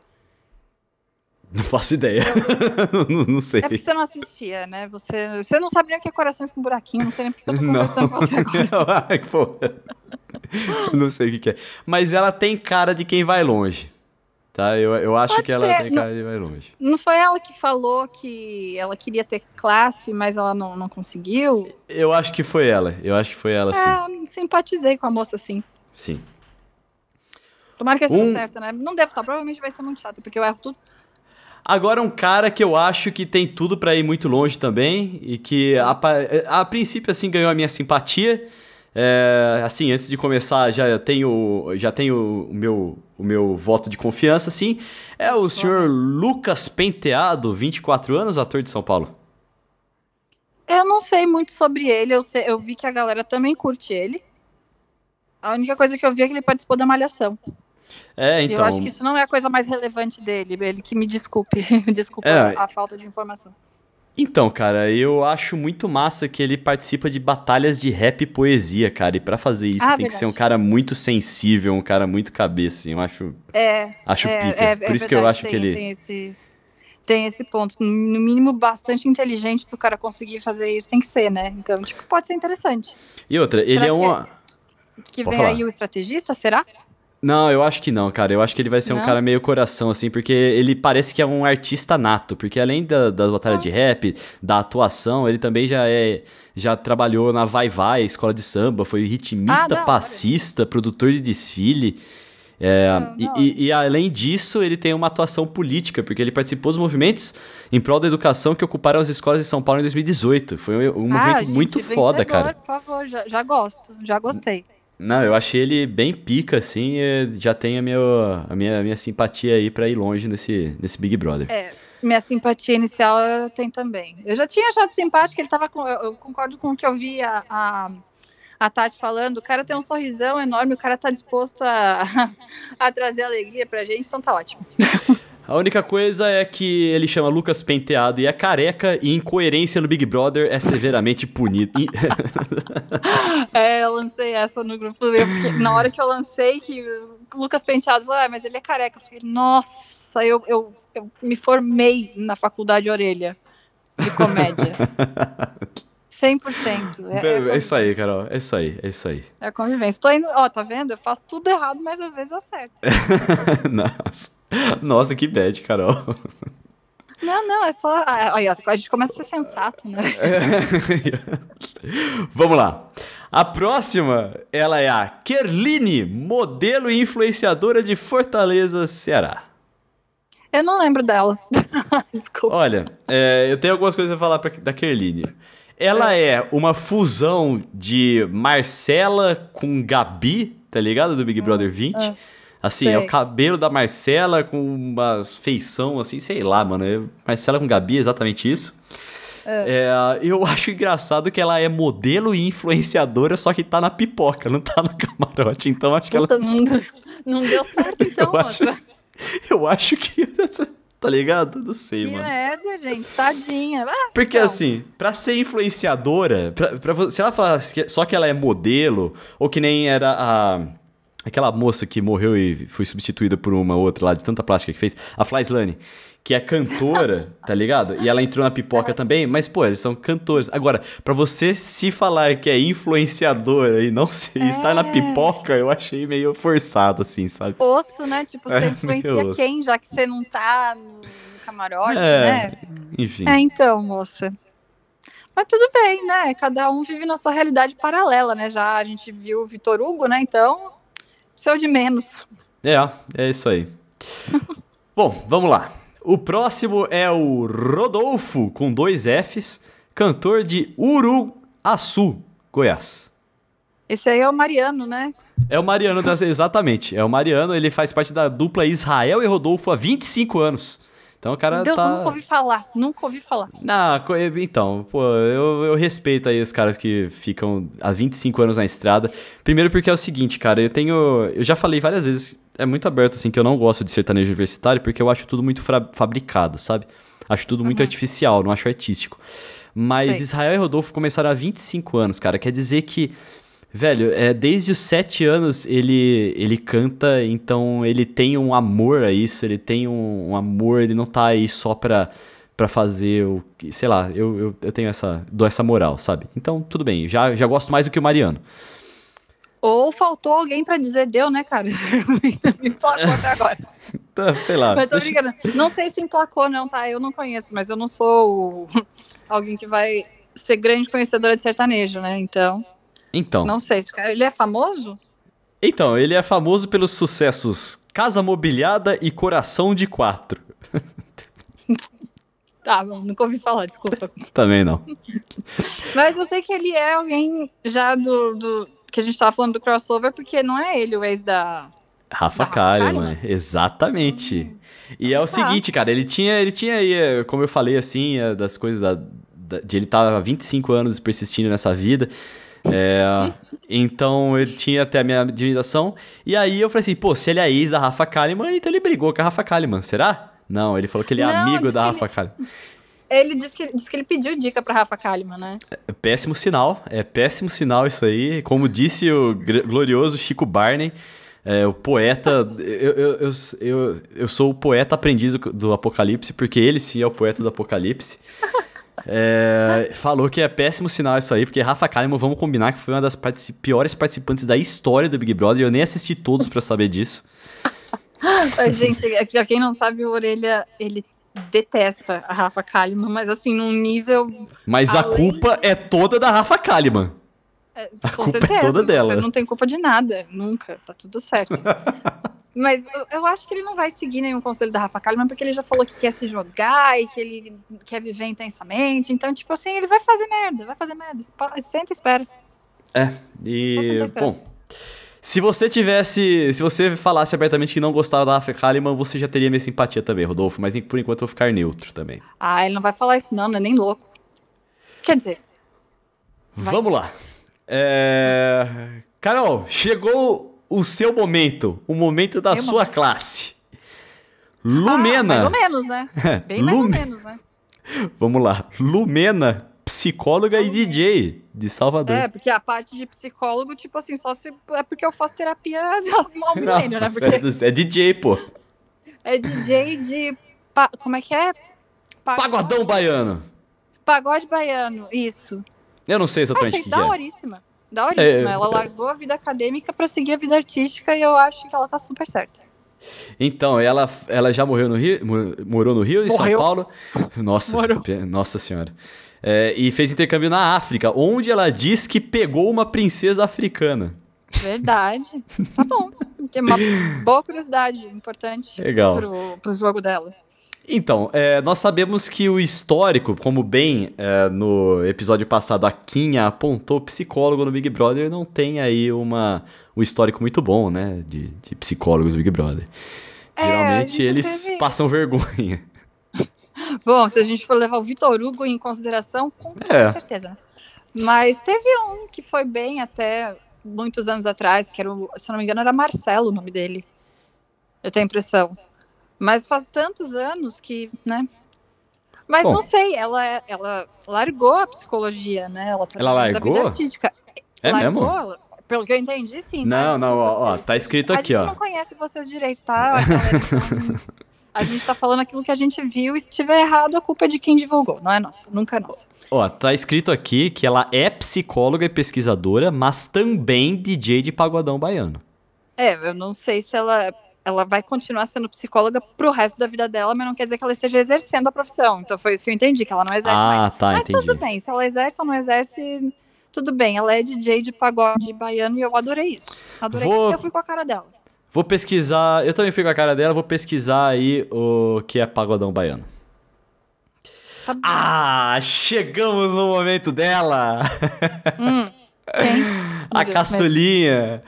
Não faço ideia. <laughs> não, não, sei. É porque você não assistia, né? Você, você não sabe nem o que é Corações com Buraquinho, não sei nem porque eu tô conversando não. com você agora. <laughs> Ai, pô. não sei o que, que, é. Mas ela tem cara de quem vai longe. Tá? Eu, eu acho Pode que ela tem cara de vai longe. Não foi ela que falou que ela queria ter classe, mas ela não, não conseguiu? Eu acho que foi ela. Eu acho que foi ela, sim. É, simpatizei com a moça, sim. Sim. Tomara que esteja um... certa, né? Não deve estar, provavelmente vai ser muito chato, porque eu erro tudo. Agora um cara que eu acho que tem tudo para ir muito longe também e que a, a, princípio assim ganhou a minha simpatia. É, assim, antes de começar, já tenho já tenho o meu o meu voto de confiança, sim. É o senhor Lucas Penteado, 24 anos, ator de São Paulo. Eu não sei muito sobre ele, eu, sei, eu vi que a galera também curte ele. A única coisa que eu vi é que ele participou da Malhação. É, então. Eu acho que isso não é a coisa mais relevante dele. Ele que me desculpe. <laughs> desculpa é. a, falta de informação. Então, cara, eu acho muito massa que ele participa de batalhas de rap e poesia, cara. E para fazer isso ah, tem verdade. que ser um cara muito sensível, um cara muito cabeça. Eu acho. É. Acho é, pica. É, Por é isso verdade, que eu acho tem, que ele. Tem esse, tem esse ponto. No mínimo, bastante inteligente pro cara conseguir fazer isso. Tem que ser, né? Então, tipo, pode ser interessante. E outra, ele Será é uma. Que, que vem falar. aí o estrategista, será? Não, eu acho que não, cara. Eu acho que ele vai ser não? um cara meio coração, assim, porque ele parece que é um artista nato. Porque além da, das batalhas ah. de rap, da atuação, ele também já é. Já trabalhou na Vai Vai, escola de samba, foi ritmista, ah, passista, produtor de desfile. É, não, não. E, e, além disso, ele tem uma atuação política, porque ele participou dos movimentos em prol da educação que ocuparam as escolas de São Paulo em 2018. Foi um, um ah, movimento gente, muito foda, cara. Por favor, já, já gosto, já gostei. Não, eu achei ele bem pica, assim, já tem a minha, a minha, a minha simpatia aí pra ir longe nesse, nesse Big Brother. É, minha simpatia inicial tem também. Eu já tinha achado simpático, ele tava com, eu, concordo com o que eu vi a, a, a, Tati falando, o cara tem um sorrisão enorme, o cara tá disposto a, <laughs> a trazer alegria pra gente, então tá ótimo. <laughs> A única coisa é que ele chama Lucas Penteado e é careca e incoerência no Big Brother é severamente punido. <laughs> é, eu lancei essa no grupo meu, porque na hora que eu lancei que Lucas Penteado falou, ah, mas ele é careca. Eu falei, nossa, eu, eu, eu me formei na faculdade orelha de comédia. <laughs> 100%. É, é, é isso aí, Carol. É isso aí, é isso aí. É a convivência. Tô indo, ó, tá vendo? Eu faço tudo errado, mas às vezes eu acerto. <laughs> Nossa. Nossa, que bad, Carol. Não, não, é só. Aí, a gente começa a ser sensato, né? <laughs> Vamos lá. A próxima, ela é a Kerline, modelo e influenciadora de Fortaleza, Ceará. Eu não lembro dela. <laughs> Desculpa. Olha, é, eu tenho algumas coisas a falar pra, da Kerline. Ela é. é uma fusão de Marcela com Gabi, tá ligado? Do Big Brother 20. Ah, assim, sei. é o cabelo da Marcela com uma feição, assim, sei lá, mano. É Marcela com Gabi, exatamente isso. É. É, eu <laughs> acho engraçado que ela é modelo e influenciadora, só que tá na pipoca, não tá no camarote. Então acho que ela. Não, não deu certo, <laughs> então, eu acho, eu acho que Tá ligado? Não sei, que mano. Que merda, gente. Tadinha. Ah, Porque então. assim, pra ser influenciadora, pra, pra, se ela falasse que, só que ela é modelo, ou que nem era a. Aquela moça que morreu e foi substituída por uma outra lá, de tanta plástica que fez, a Flyslane que é cantora, <laughs> tá ligado? E ela entrou na pipoca também, mas, pô, eles são cantores. Agora, para você se falar que é influenciadora e não se, é... estar na pipoca, eu achei meio forçado, assim, sabe? Osso, né? Tipo, você é, influencia quem, já que você não tá no camarote, é, né? Enfim. É, então, moça. Mas tudo bem, né? Cada um vive na sua realidade paralela, né? Já a gente viu o Vitor Hugo, né? Então, seu de menos. É, é isso aí. <laughs> Bom, vamos lá. O próximo é o Rodolfo, com dois Fs, cantor de Uruaçu, Goiás. Esse aí é o Mariano, né? É o Mariano, exatamente. É o Mariano, ele faz parte da dupla Israel e Rodolfo há 25 anos. Então o cara Deus, tá... nunca ouvi falar, nunca ouvi falar. Não, então, pô, eu, eu respeito aí os caras que ficam há 25 anos na estrada. Primeiro porque é o seguinte, cara, eu tenho... Eu já falei várias vezes é muito aberto, assim, que eu não gosto de sertanejo universitário, porque eu acho tudo muito fabricado, sabe? Acho tudo muito uhum. artificial, não acho artístico. Mas Sei. Israel e Rodolfo começaram há 25 anos, cara. Quer dizer que Velho, é, desde os sete anos ele, ele canta, então ele tem um amor a isso, ele tem um, um amor, ele não tá aí só pra, pra fazer o que. Sei lá, eu, eu, eu tenho essa. dou essa moral, sabe? Então, tudo bem, já, já gosto mais do que o Mariano. Ou faltou alguém pra dizer deu, né, cara? <laughs> Me emplacou até agora. <laughs> Tá, sei lá. Mas tô deixa- brincando. Não sei se emplacou, não, tá? Eu não conheço, mas eu não sou o- <laughs> alguém que vai ser grande conhecedora de sertanejo, né? Então, Então, não sei. se- Ele é famoso? então, ele é famoso pelos sucessos Casa Mobiliada e Coração de Quatro. <laughs> Tá, bom, nunca ouvi falar, desculpa. <laughs> Também não. Mas eu sei que ele é alguém já do, do- que a gente tava falando do crossover, porque não é ele o ex da. Rafa Kalimann, exatamente. E é o Tá. seguinte, cara, ele tinha, ele tinha aí, eh, como eu falei assim, eh, das coisas da, da- de ele estar há 25 anos persistindo nessa vida. É, então ele tinha até a minha admiração. E aí eu falei assim, pô, se ele é ex da Rafa Kalimann, então ele brigou com a Rafa Kalimann, será? Não, ele falou que ele é Não, amigo da Rafa ele- Kalimann. Ele disse que, disse que ele pediu dica pra Rafa Kalimann, né? É péssimo sinal, é péssimo sinal isso aí. Como disse o glorioso Chico Barney, é, o poeta. <laughs> Eu, eu, eu, eu, eu sou o poeta aprendiz do, do Apocalipse, porque ele sim é o poeta do Apocalipse. É, falou que é péssimo sinal isso aí, porque Rafa Kalimann, vamos combinar que foi uma das partici- piores participantes da história do Big Brother. Eu nem assisti todos pra saber disso. <laughs> Gente, é pra quem não sabe, o Orelha, ele detesta a Rafa Kalimann, mas assim, num nível. Mas a Além- culpa é toda da Rafa Kalimann. é, A com culpa é certeza. toda dela. Você não tem culpa de nada, nunca. Tá tudo certo. <laughs> Mas eu, eu acho que ele não vai seguir nenhum conselho da Rafa Kalimann, porque ele já falou que quer se jogar e que ele quer viver intensamente. Então, tipo assim, ele vai fazer merda, vai fazer merda. Senta e espera. É, e. Bom. Se você tivesse. Se você falasse abertamente que não gostava da Rafa Kalimann, você já teria minha simpatia também, Rodolfo. Mas por enquanto eu vou ficar neutro também. Ah, ele não vai falar isso, não, não é nem louco. Quer dizer, Vai. Vamos lá. É... Carol, chegou o seu momento. O momento da Meu sua classe. Lumena. Ah, mais ou menos, né? <laughs> Bem mais ou menos, né? Vamos lá. Lumena, psicóloga e DJ de Salvador. É, porque a parte de psicólogo, tipo assim, só se. É porque eu faço terapia há um milênio, né? Porque é, é DJ, pô. é DJ de. pa- Como é que é? Pagode- Pagodão baiano. Pagode baiano, isso. Eu não sei exatamente o que, que é. daoríssima. Daoríssima. É, ela largou a vida acadêmica pra seguir a vida artística e eu acho que ela tá super certa. Então, ela, ela já morreu no Rio, mo- morou no Rio, em São. Paulo. Nossa, Morou. nossa senhora. É, e fez intercâmbio na África, onde ela diz que pegou uma princesa africana. Verdade. tá bom. É uma boa curiosidade, importante Legal. pro, pro jogo dela. Então, é, nós sabemos que o histórico, como bem é, no episódio passado a Quinha apontou, psicólogo no Big Brother não tem aí uma, um histórico muito bom, né? De, de psicólogos do Big Brother. É, Geralmente eles teve- passam vergonha. <laughs> Bom, se a gente for levar o Vitor Hugo em consideração, com É. certeza. Mas teve um que foi bem até muitos anos atrás, que era, o, se eu não me engano, era Marcelo o nome dele. Eu tenho a impressão. Mas faz tantos anos que, né? Mas Bom. não sei, ela, é- ela largou a psicologia, né? Ela, tá Ela largou? artística. É largou, mesmo? ela- pelo que eu entendi, sim. Não, tá? não, ó, ó, Vocês- tá escrito a aqui, gente ó. não conhece vocês direito, tá? Então, <laughs> a gente tá falando aquilo que a gente viu e se tiver errado, a culpa é de quem divulgou, não é nossa, nunca é nossa. Ó, tá escrito aqui que ela é psicóloga e pesquisadora, mas também DJ de pagodão baiano. É, eu não sei se ela, ela vai continuar sendo psicóloga pro resto da vida dela, mas não quer dizer que ela esteja exercendo a profissão. Então foi isso que eu entendi, que ela não exerce mais. Ah, tá, mas entendi. tudo bem, se ela exerce ou não exerce, tudo bem. Ela é DJ de pagode baiano e eu adorei isso. Adorei. Vou- Eu fui com a cara dela. Vou pesquisar, eu também fui com a cara dela, vou pesquisar aí o que é pagodão baiano. Tá. Ah, chegamos no momento dela! Hum, <laughs> a caçulinha!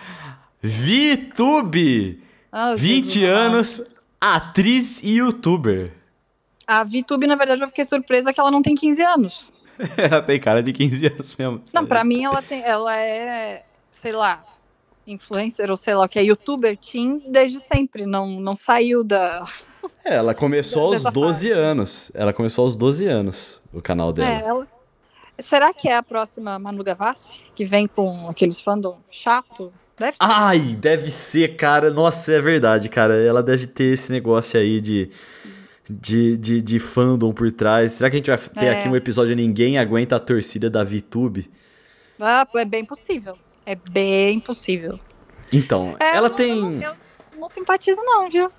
VTube! Ah, 20 Jesus amado. anos, atriz e youtuber. A VTube, na verdade, eu fiquei surpresa que ela não tem 15 anos. <laughs> Ela tem cara de 15 anos mesmo. Não, pra mim ela tem, ela é, sei lá, influencer ou sei lá o que é youtuber teen desde sempre, não, não saiu da. É, Ela começou <laughs> aos Dessa 12 anos. Ela começou aos 12 anos, o canal É, dela. ela Será que é a próxima Manu Gavassi? Que vem com aqueles fandom chato? Deve ser. Ai, deve ser, cara. Nossa, é verdade, cara. Ela deve ter esse negócio aí de, de, de, de fandom por trás. Será que a gente vai ter é. aqui um episódio Ninguém Aguenta a Torcida da VTube? Ah, é bem possível. É bem possível. Então, é, ela tem. Eu não, eu não simpatizo, não, viu?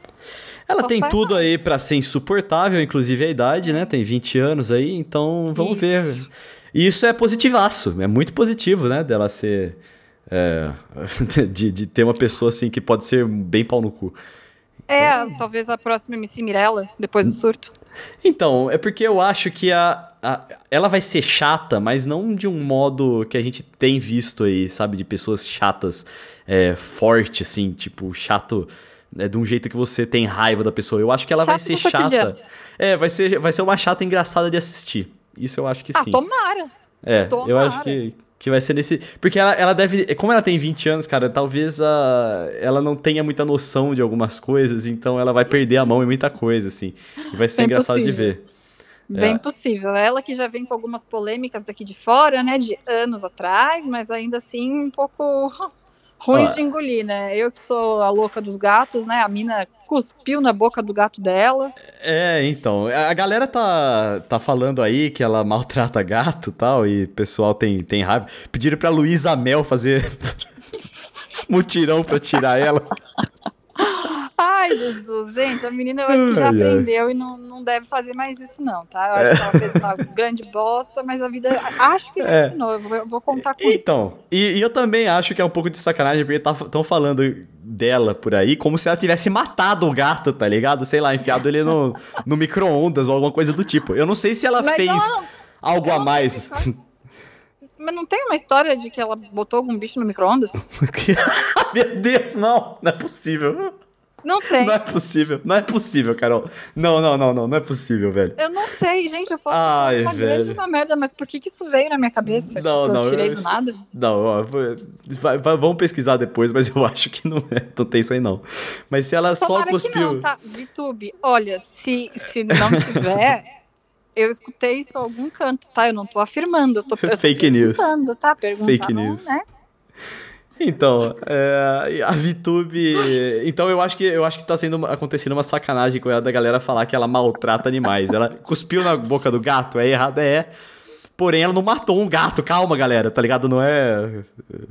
Ela tem tudo aí para ser insuportável, inclusive a idade, né? Tem 20 anos aí, então vamos Isso. ver. E isso é positivaço, é muito positivo, né? Dela ser. É, <laughs> de, de ter uma pessoa assim que pode ser bem pau no cu. É, então... talvez a próxima MC Mirella, depois do surto. Então, é porque eu acho que a, a, ela vai ser chata, mas não de um modo que a gente tem visto aí, sabe? De pessoas chatas, é, forte, assim, tipo, chato é, de um jeito que você tem raiva da pessoa. Eu acho que ela vai ser chata. É, vai ser, vai ser uma chata engraçada de assistir. Isso eu acho que ah, sim. Tomara. É, tomara. eu acho que, que vai ser nesse. Porque ela, ela deve. Como ela tem 20 anos, cara, talvez a, ela não tenha muita noção de algumas coisas, então ela vai perder a mão em muita coisa, assim. E vai ser Bem engraçado possível. de ver. Bem é. possível. Ela que já vem com algumas polêmicas daqui de fora, né? De anos atrás, mas ainda assim um pouco ruins ah. de engolir, né? Eu que sou a louca dos gatos, né? A mina cuspiu na boca do gato dela. É, então. A galera tá, tá falando aí que ela <laughs> maltrata gato e tal, e o pessoal tem, tem raiva. Pediram pra Luísa Mel fazer <laughs> mutirão pra tirar ela. Ai, Jesus, gente, a menina eu acho que já ai, aprendeu ai. e não, não deve fazer mais isso, não, tá? Eu acho é. que ela fez uma <laughs> grande bosta, mas a vida acho que já é. ensinou. Eu vou, contar com então, isso. Então, e, e, eu também acho que é um pouco de sacanagem, porque estão tá, falando dela por aí como se ela tivesse matado o gato, tá ligado? Sei lá, enfiado ele no, no micro-ondas ou alguma coisa do tipo. Eu não sei se ela mas fez ela, algo ela a mais. Mas não tem uma história de que ela botou algum bicho no micro-ondas? <laughs> <laughs> Meu Deus, não, não é possível. Não tem. Não é possível. Não é possível, Carol. Não, não, não, não. Não é possível, velho. Eu não sei, gente. Eu posso Ai, uma velho. grande uma merda, mas por que, que isso veio na minha cabeça? Não, tipo, não. Eu tirei eu, do nada? Não, ó, vai, vai, vamos pesquisar depois, mas eu <laughs> acho que não é. Não tem isso aí, não. Mas se ela Tomara só cuspiu. Que não, tá? VTube, olha, se, se não tiver. Eu escutei isso em algum canto, tá? Eu não tô afirmando, eu tô, eu <laughs> tô Fake news. tá? Perguntando, Fake news. Né? Então, é, a VTube. Então eu acho que eu acho que tá sendo acontecendo uma sacanagem com ela da galera falar que ela maltrata animais. Ela cuspiu na boca do gato, é errado, é. Porém, ela não matou um gato. Calma, galera, tá ligado? Não é.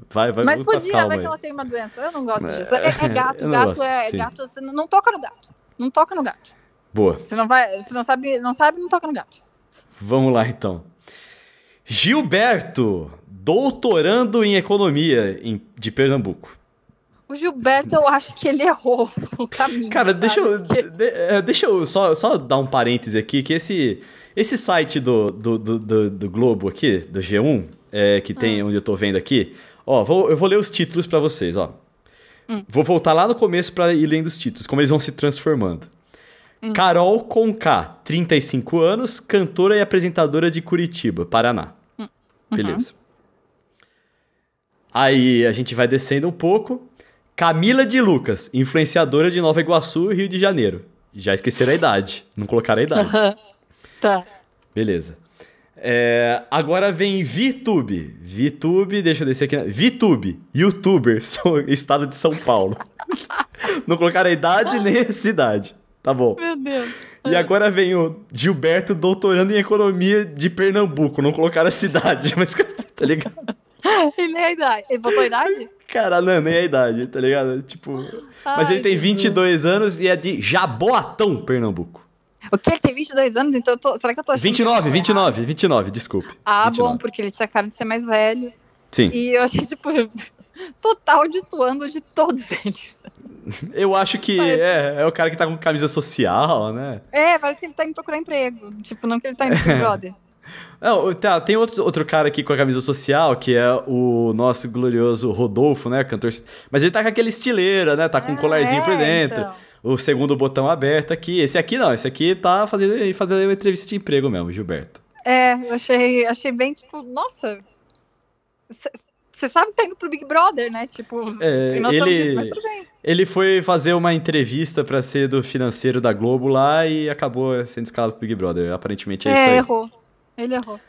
Vai, vai, Mas podia, calma vai que ela tem uma doença. Eu não gosto é, disso. É, é <laughs> gato, gato gosto, é sim. gato. Você não, não toca no gato. Não toca no gato. Boa. Você não vai. Você não sabe, não sabe, não toca no gato. Vamos lá então. Gilberto doutorando em economia em, de Pernambuco. O Gilberto, eu acho que ele errou <laughs> o caminho. Cara, deixa eu, de, é, deixa eu só, só dar um parêntese aqui, que esse, esse site do, do, do, do Globo aqui, do G1, é, que tem, hum. onde eu tô vendo aqui, ó, vou, eu vou ler os títulos para vocês, ó. Hum. Vou voltar lá no começo para ir lendo os títulos, como eles vão se transformando. Hum. Carol Conká, 35 anos, cantora e apresentadora de Curitiba, Paraná. Hum. Uhum. Aí a gente vai descendo um pouco. Camila de Lucas, influenciadora de Nova Iguaçu, Rio de Janeiro. Já esqueceram a idade. Não colocaram a idade. <laughs> tá. Beleza. É, agora vem VTube. VTube, deixa eu descer aqui. VTube, youtuber, <laughs> estado de São Paulo. <laughs> Não colocaram a idade nem a cidade. Tá bom. Meu Deus. E agora vem o Gilberto, doutorando em economia de Pernambuco. Não colocaram a cidade, mas tá ligado? <laughs> e nem a idade. Ele botou a idade? Cara, não, nem a idade, tá ligado? Tipo. Ai, mas ele tem 22 Deus. anos e é de Jaboatão, Pernambuco. O que? Ele tem 22 anos? Então tô... será que eu tô achando 29, 29, 29, desculpe. Ah, 29. bom, porque ele tinha cara de ser mais velho. Sim. E eu achei, tipo, <laughs> total destoando de todos eles. Eu acho que é, é o cara que tá com camisa social, né? É, parece que ele tá indo procurar emprego. Tipo, não que ele tá indo pro <laughs> brother. Não, tá, tem outro, outro cara aqui com a camisa social, que é o nosso glorioso Rodolfo, né? Cantor. Mas ele tá com aquele estileira, né? Tá com um colarzinho é, por dentro. Então. O segundo botão aberto aqui. Esse aqui não, esse aqui tá fazendo, fazendo uma entrevista de emprego mesmo, Gilberto. É, eu achei, achei bem, tipo, nossa. Você sabe que tá indo pro Big Brother, né? Tipo, é, ele, disso, mas tudo bem. Ele foi fazer uma entrevista para ser do financeiro da Globo lá e acabou sendo escalado pro Big Brother. Aparentemente é, é isso aí. errou. Ele errou.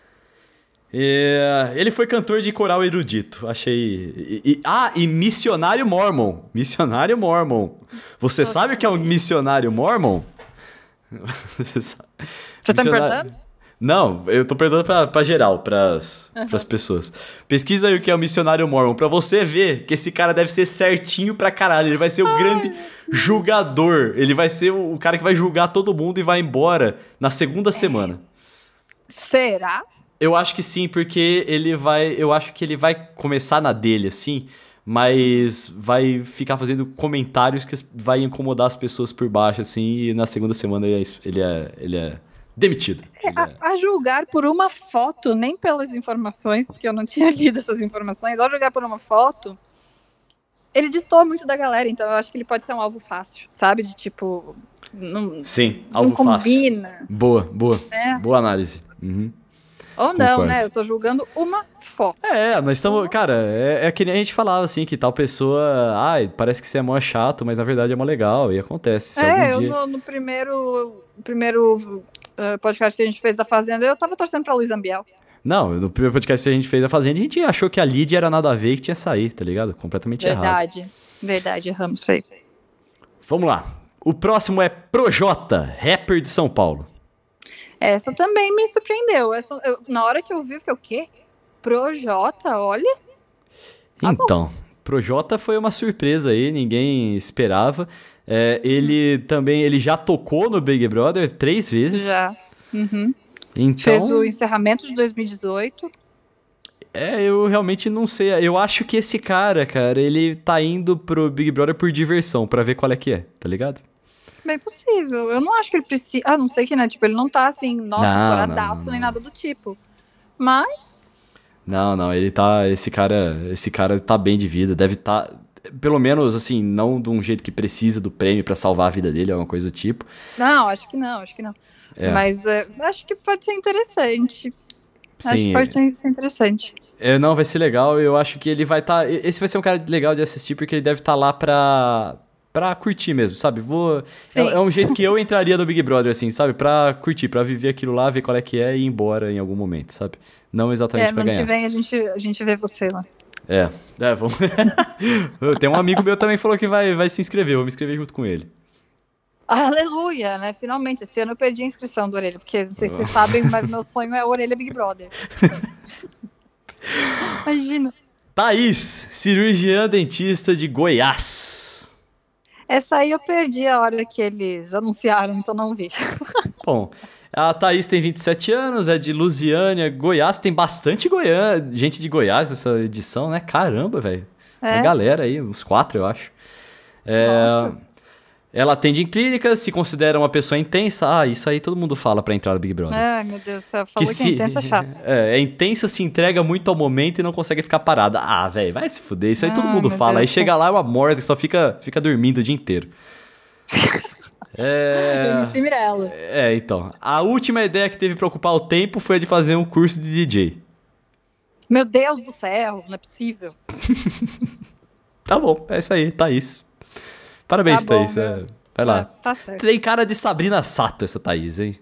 É, ele foi cantor de coral erudito. Achei. e- e- ah, e missionário mormon. Missionário mormon. Você sabe o que é um missionário mormon? Você sabe? Você tá me Missionário- perguntando? Não, eu tô perguntando pra, pra geral, pras, pras pessoas. Pesquisa aí o que é o missionário mormon, pra você ver que esse cara deve ser certinho pra caralho. Ele vai ser o grande julgador. Ele vai ser o, o cara que vai julgar todo mundo e vai embora na segunda semana. Será? Eu acho que sim, porque ele vai. Eu acho que ele vai começar na dele, assim, mas vai ficar fazendo comentários que vai incomodar as pessoas por baixo, assim, e na segunda semana ele é, ele é, ele é demitido. Ele é- A, a julgar por uma foto, nem pelas informações, porque eu não <laughs> tinha lido essas informações, ao julgar por uma foto, ele destoa muito da galera, então eu acho que ele pode ser um alvo fácil, sabe? De tipo. Não, Sim, não algo fácil. combina. Boa, boa. né? Boa análise. Uhum. Ou não, Concordo. né? Eu tô julgando uma foto. É, nós estamos. Cara, é, é que nem a gente falava assim, que tal pessoa. Ai, parece que você é mó chato, mas na verdade é mó legal. E acontece. É, eu dia... no, no primeiro, primeiro eh, podcast que a gente fez da Fazenda, eu tava torcendo pra Luiz Ambiel. Não, no primeiro podcast que a gente fez da Fazenda, a gente achou que a Lídia era nada a ver e que tinha sair, tá ligado? Completamente errado. Verdade. Verdade, erramos feio. Vamos lá. O próximo é Projota, rapper de São Paulo. Essa também me surpreendeu. Essa, eu- na hora que eu vi, eu fiquei, o quê? Projota, olha. Tá bom. então, Projota foi uma surpresa aí, ninguém esperava. É, ele também, ele já tocou no Big Brother três vezes. Já. Uhum. Então, Fez o encerramento de 2018. É, eu realmente não sei. Eu acho que esse cara, cara, ele tá indo pro Big Brother por diversão, pra ver qual é que é, tá ligado? Bem possível. Eu não acho que ele precisa. Ah, não sei que, né? Tipo, ele não tá assim, nossa, Não, estouradaço, não, não, nem nada do tipo. Mas. Não, não, ele tá. Esse cara. Esse cara tá bem de vida. Deve tá. Pelo menos, assim, não de um jeito que precisa do prêmio pra salvar a vida dele, alguma coisa do tipo. Não, acho que não, acho que não. É. Mas é, acho que pode ser interessante. acho Sim, que pode ser, interessante. é, não, vai ser legal. Eu acho que ele vai estar. Esse vai ser um cara legal de assistir, porque ele deve estar lá pra. Pra curtir mesmo, sabe? Vou. É, é um jeito que eu entraria no Big Brother, assim, sabe? Pra curtir, pra viver aquilo lá, ver qual é que é e ir embora em algum momento, sabe? Não exatamente É, pra ano ganhar. que vem a gente, a gente vê você lá. É, é, vamos. <laughs> Tem um amigo meu também falou que vai, vai se inscrever, vou me inscrever junto com ele. Aleluia, né? Finalmente, esse ano eu perdi a inscrição do Orelha, porque não sei se vocês sabem, mas <laughs> meu sonho é Orelha Big Brother. <laughs> Imagina. Thaís, cirurgiã dentista de Goiás. Essa aí eu perdi a hora que eles anunciaram, então não vi. <laughs> Bom, a Thaís tem 27 anos, é de Lusiânia, Goiás. Tem bastante Goiânia, gente de Goiás nessa edição, né? Caramba, velho. É. A galera aí, uns quatro, eu acho. É, Nossa. Ela atende em clínica, se considera uma pessoa intensa. Ah, isso aí todo mundo fala pra entrar no Big Brother. Ai, meu Deus falou que, se- é intensa é chato. <laughs> É, é intensa, se entrega muito ao momento e não consegue ficar parada. Ah, velho, vai se fuder. Isso aí todo Ai, mundo fala. Deus Aí chega lá é uma morta que só fica, fica dormindo o dia inteiro. <laughs> É, MC Mirella. é, então. A última ideia que teve pra ocupar o tempo foi a de fazer um curso de DJ. Meu Deus do céu, não é possível. <laughs> Tá bom, é isso aí, Thaís. Parabéns, Tá bom, Thaís. meu. é, vai lá. Tá, tá certo. Tem cara de Sabrina Sato essa Thaís, hein?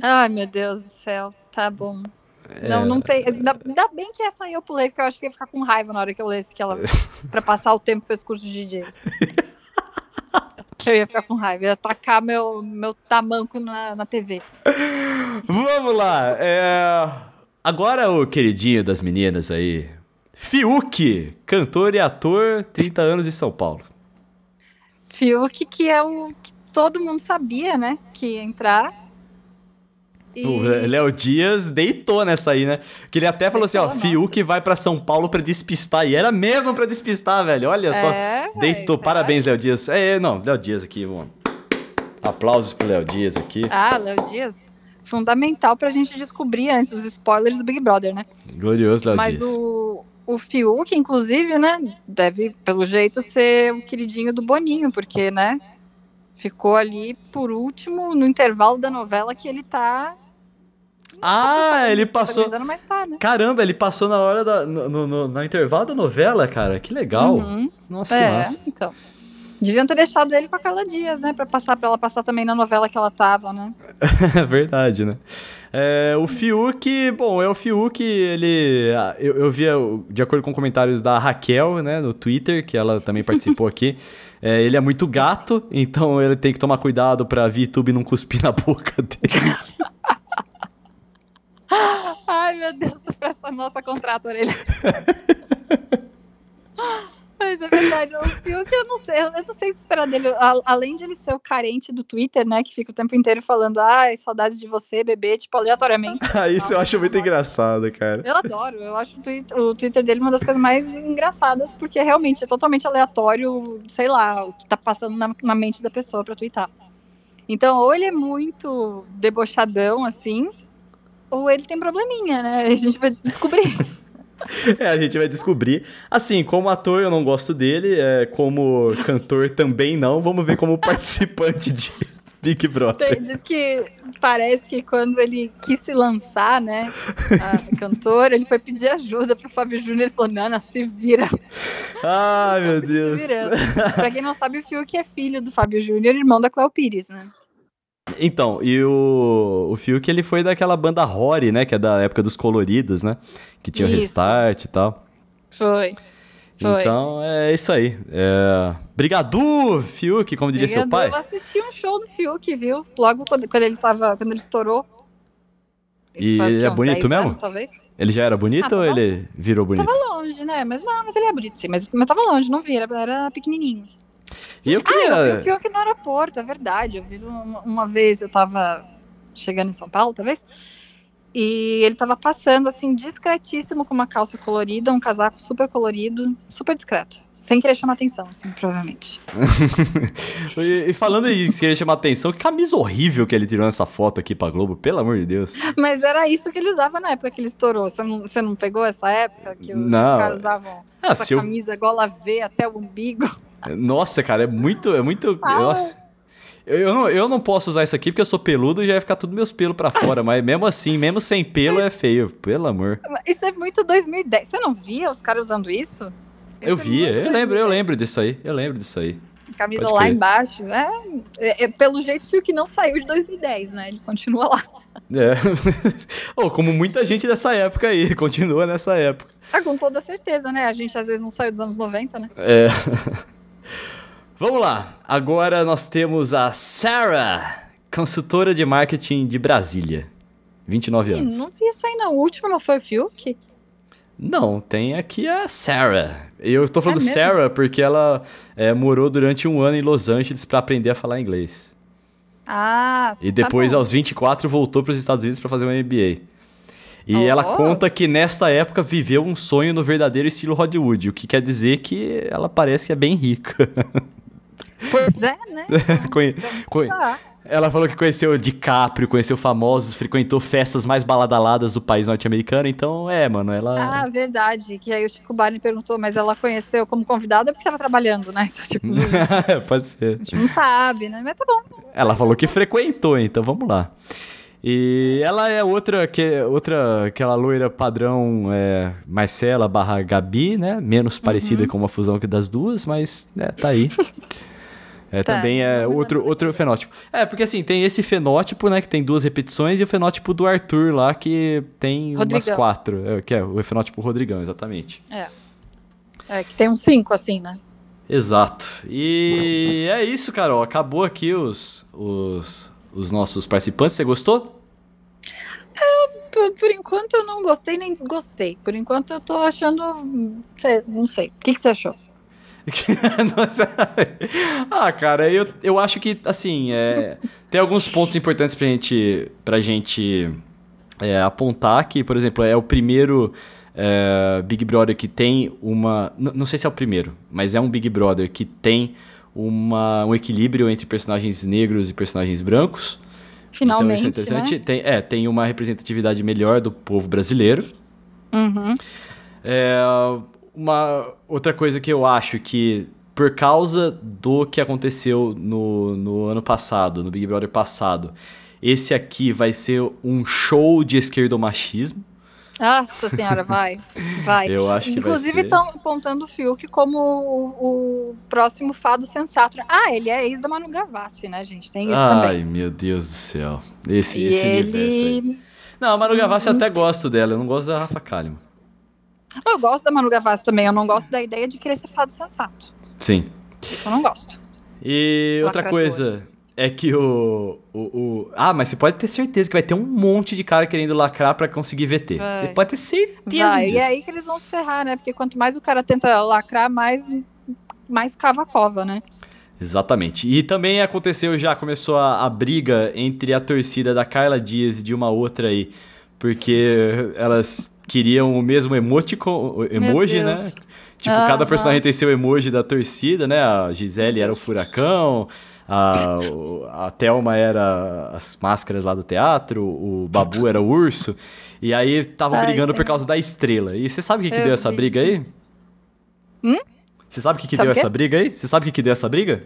Ai, meu Deus do céu, tá bom. É. Não, não tem. Ainda, ainda bem que essa aí eu pulei, porque eu acho que ia ficar com raiva na hora que eu lesse que ela, pra passar o tempo, fez curso de DJ. Eu ia ficar com raiva, ia tacar meu, meu tamanco na, na TV. Vamos lá. É... Agora o queridinho das meninas aí. Fiuk, cantor e ator, 30 anos em São Paulo. Fiuk, que é o que todo mundo sabia, né? Que ia entrar. E... O Léo Dias deitou nessa aí, né? Que ele até falou assim, ó, Deitou, Fiuk vai pra São Paulo pra despistar. E era mesmo pra despistar, velho. Olha só. É, Deitou. você Parabéns, Léo Dias. É, não, Léo Dias aqui, mano. Aplausos pro Léo Dias aqui. Ah, Léo Dias. Fundamental pra gente descobrir antes os spoilers do Big Brother, né? Glorioso Léo Mas Dias. o, o Fiuk, inclusive, né? Deve, pelo jeito, ser o queridinho do Boninho, porque, né? Ficou ali por último no intervalo da novela que ele tá. Ah, ele passou. tá, né? Caramba, ele passou na hora da. No, no, no- no intervalo da novela, cara. Que legal. Uhum. Nossa, que É, massa. então. Deviam ter deixado ele com a Carla Dias, né? Pra, passar, pra ela passar também na novela que ela tava, né? <laughs> É verdade, né? É, o Fiuk, bom, é o Fiuk, ele. Eu, eu via, de acordo com comentários da Raquel, né, no Twitter, que ela também participou aqui. <laughs> É, ele é muito gato, então ele tem que tomar cuidado pra VTube não cuspir na boca dele. <laughs> Ai, meu Deus, <laughs> essa nossa contrato orelha. Mas é verdade, o Fiuk, eu não sei, eu não sei o que esperar dele. Além de ele ser o carente do Twitter, né? Que fica o tempo inteiro falando, ai, saudades de você, bebê, tipo, aleatoriamente. <laughs> Ah, isso eu acho muito engraçado, cara. Eu adoro, eu acho o Twitter, o Twitter dele uma das coisas mais engraçadas, porque realmente é totalmente aleatório, sei lá, o que tá passando na, na mente da pessoa pra twittar. Então, ou ele é muito debochadão, assim, ou ele tem probleminha, né? A gente vai descobrir. <laughs> É, a gente vai descobrir. Assim, como ator eu não gosto dele, é, como cantor também não. Vamos ver como participante de Big Brother. Tem, diz que parece que quando ele quis se lançar, né, cantor, ele foi pedir ajuda pro Fábio Júnior. Ele falou: Nana, se vira. Ai, meu Deus. Pra quem não sabe, o Fiuk é filho do Fábio Júnior, irmão da Cléo Pires, né? Então, e o, o Fiuk, ele foi daquela banda Rory, né? Que é da época dos coloridos, né? Que tinha o Restart e tal. Foi. Foi. Então, é isso aí. É... Brigadu, Fiuk, como diria Brigadu, seu pai. Eu assisti um show do Fiuk, viu? Logo quando, quando ele tava, quando ele estourou. e ele é bonito mesmo? Anos, talvez. Ele já era bonito ah, ou ele virou bonito? Tava longe, né? Mas não, mas ele é bonito sim. Mas, mas tava longe, não vi, era, era pequenininho. E eu queria... Ah, eu vi o Fiuk no aeroporto, é verdade. Eu vi uma, uma vez, eu tava chegando em São Paulo, talvez, e ele tava passando, assim, discretíssimo com uma calça colorida, um casaco super colorido, super discreto. Sem querer chamar atenção, assim, provavelmente. <laughs> e, e, falando em querer chamar atenção, que camisa horrível que ele tirou essa foto aqui pra Globo, pelo amor de Deus. Mas era isso que ele usava na época que ele estourou. Você não, você não pegou essa época que os caras usavam ah, essa camisa eu... gola V até o umbigo? Nossa, cara, é muito. É muito. Ah. Nossa. Eu, eu, não, eu não posso usar isso aqui porque eu sou peludo e já vai ficar tudo meus pelos para fora. mas mesmo assim, mesmo sem pelo, é feio. Pelo amor. Isso é muito 2010. Você não via os caras usando isso? isso eu é via, eu lembro, eu lembro disso aí. Eu lembro disso aí. Camisa Pode lá crer. embaixo. É, é, é, pelo jeito, fio que não saiu de 2010, né? Ele continua lá. É. <laughs> oh, como muita gente dessa época aí, <laughs> continua nessa época. Ah, com toda certeza, né? A gente às vezes não saiu dos anos 90, né? É. Vamos lá. Agora nós temos a Sarah, consultora de marketing de Brasília. 29 anos. Não vi essa aí não. O último não foi o Fiuk? Não, tem aqui a Sarah. Eu estou falando é Sarah porque ela é, morou durante um ano em Los Angeles para aprender a falar inglês. Ah, E tá depois, tá aos 24, voltou para os Estados Unidos para fazer um MBA. E oh. ela conta que nesta época viveu um sonho no verdadeiro estilo Hollywood, o que quer dizer que ela parece que é bem rica. <laughs> Pois é, né? <laughs> Conhe... Conhe... Ela falou que conheceu DiCaprio, conheceu famosos, frequentou festas mais baladaladas do país norte-americano, então é, mano, ela... Ah, verdade, que aí o Chico Barney perguntou, mas ela conheceu como convidada porque estava trabalhando, né? <laughs> Então, tipo... Pode ser. A gente não sabe, né? Mas tá bom. Ela falou que frequentou, então vamos lá. E ela é outra, que, outra aquela loira padrão é, Marcela barra Gabi, né? Menos parecida uhum. com uma fusão que das duas, mas né, tá aí. <laughs> É, tá, também é outro, outro fenótipo. É, porque assim, tem esse fenótipo, né, que tem duas repetições, e o fenótipo do Arthur lá, que tem Rodrigão. umas quatro. É, que é o fenótipo Rodrigão, exatamente. É. É, que tem uns cinco, assim, né? Exato. E é isso, Carol. Acabou aqui os, os, os nossos participantes. Você gostou? Por, por, enquanto eu não gostei nem desgostei. Por enquanto eu tô achando. Não sei. O que, que você achou? <laughs> ah, cara, eu, eu acho que, assim, é, tem alguns pontos importantes pra gente, pra gente é, apontar que, por exemplo, é o primeiro é, Big Brother que tem uma. Não sei se é o primeiro, mas é um Big Brother que tem uma, um equilíbrio entre personagens negros e personagens brancos. Finalmente. Então é interessante. Né? Tem, é, tem uma representatividade melhor do povo brasileiro. Uhum. É, uma outra coisa que eu acho que por causa do que aconteceu no, no ano passado, no Big Brother passado, esse aqui vai ser um show de esquerdomachismo. Nossa senhora, vai, vai. Eu acho que Inclusive estão apontando o Fiuk como o, o, próximo fado sensato. Ah, ele é ex da Manu Gavassi, né, gente? Tem isso Ai, também. Ai, meu Deus do céu. Esse, e esse ele... universo aí. Não, a Manu Gavassi eu até gosto dela, eu não gosto da Rafa Kalimann. Eu gosto da Manu Gavassi também, eu não gosto da ideia de querer ser fado sensato. Sim. Isso eu não gosto. E outra coisa é que o, o, o- Ah, mas você pode ter certeza que vai ter um monte de cara querendo lacrar pra conseguir VT. Vai. Você pode ter certeza Vai, disso. e é aí que eles vão se ferrar, né? Porque quanto mais o cara tenta lacrar, mais, mais cava a cova, né? Exatamente. E também aconteceu já, começou a, a briga entre a torcida da Carla Dias e de uma outra aí. Porque elas queriam o mesmo emoticon, emoji, né? Tipo, cada personagem tem seu emoji da torcida, né? A Gisele era o furacão, a, a Thelma era as máscaras lá do teatro, o Babu era o urso. E aí estavam brigando por causa da estrela. E você sabe o que, que Eu deu essa briga aí? Hum? Você sabe o que, que Sabe deu essa briga aí? Você sabe o que, que deu essa briga?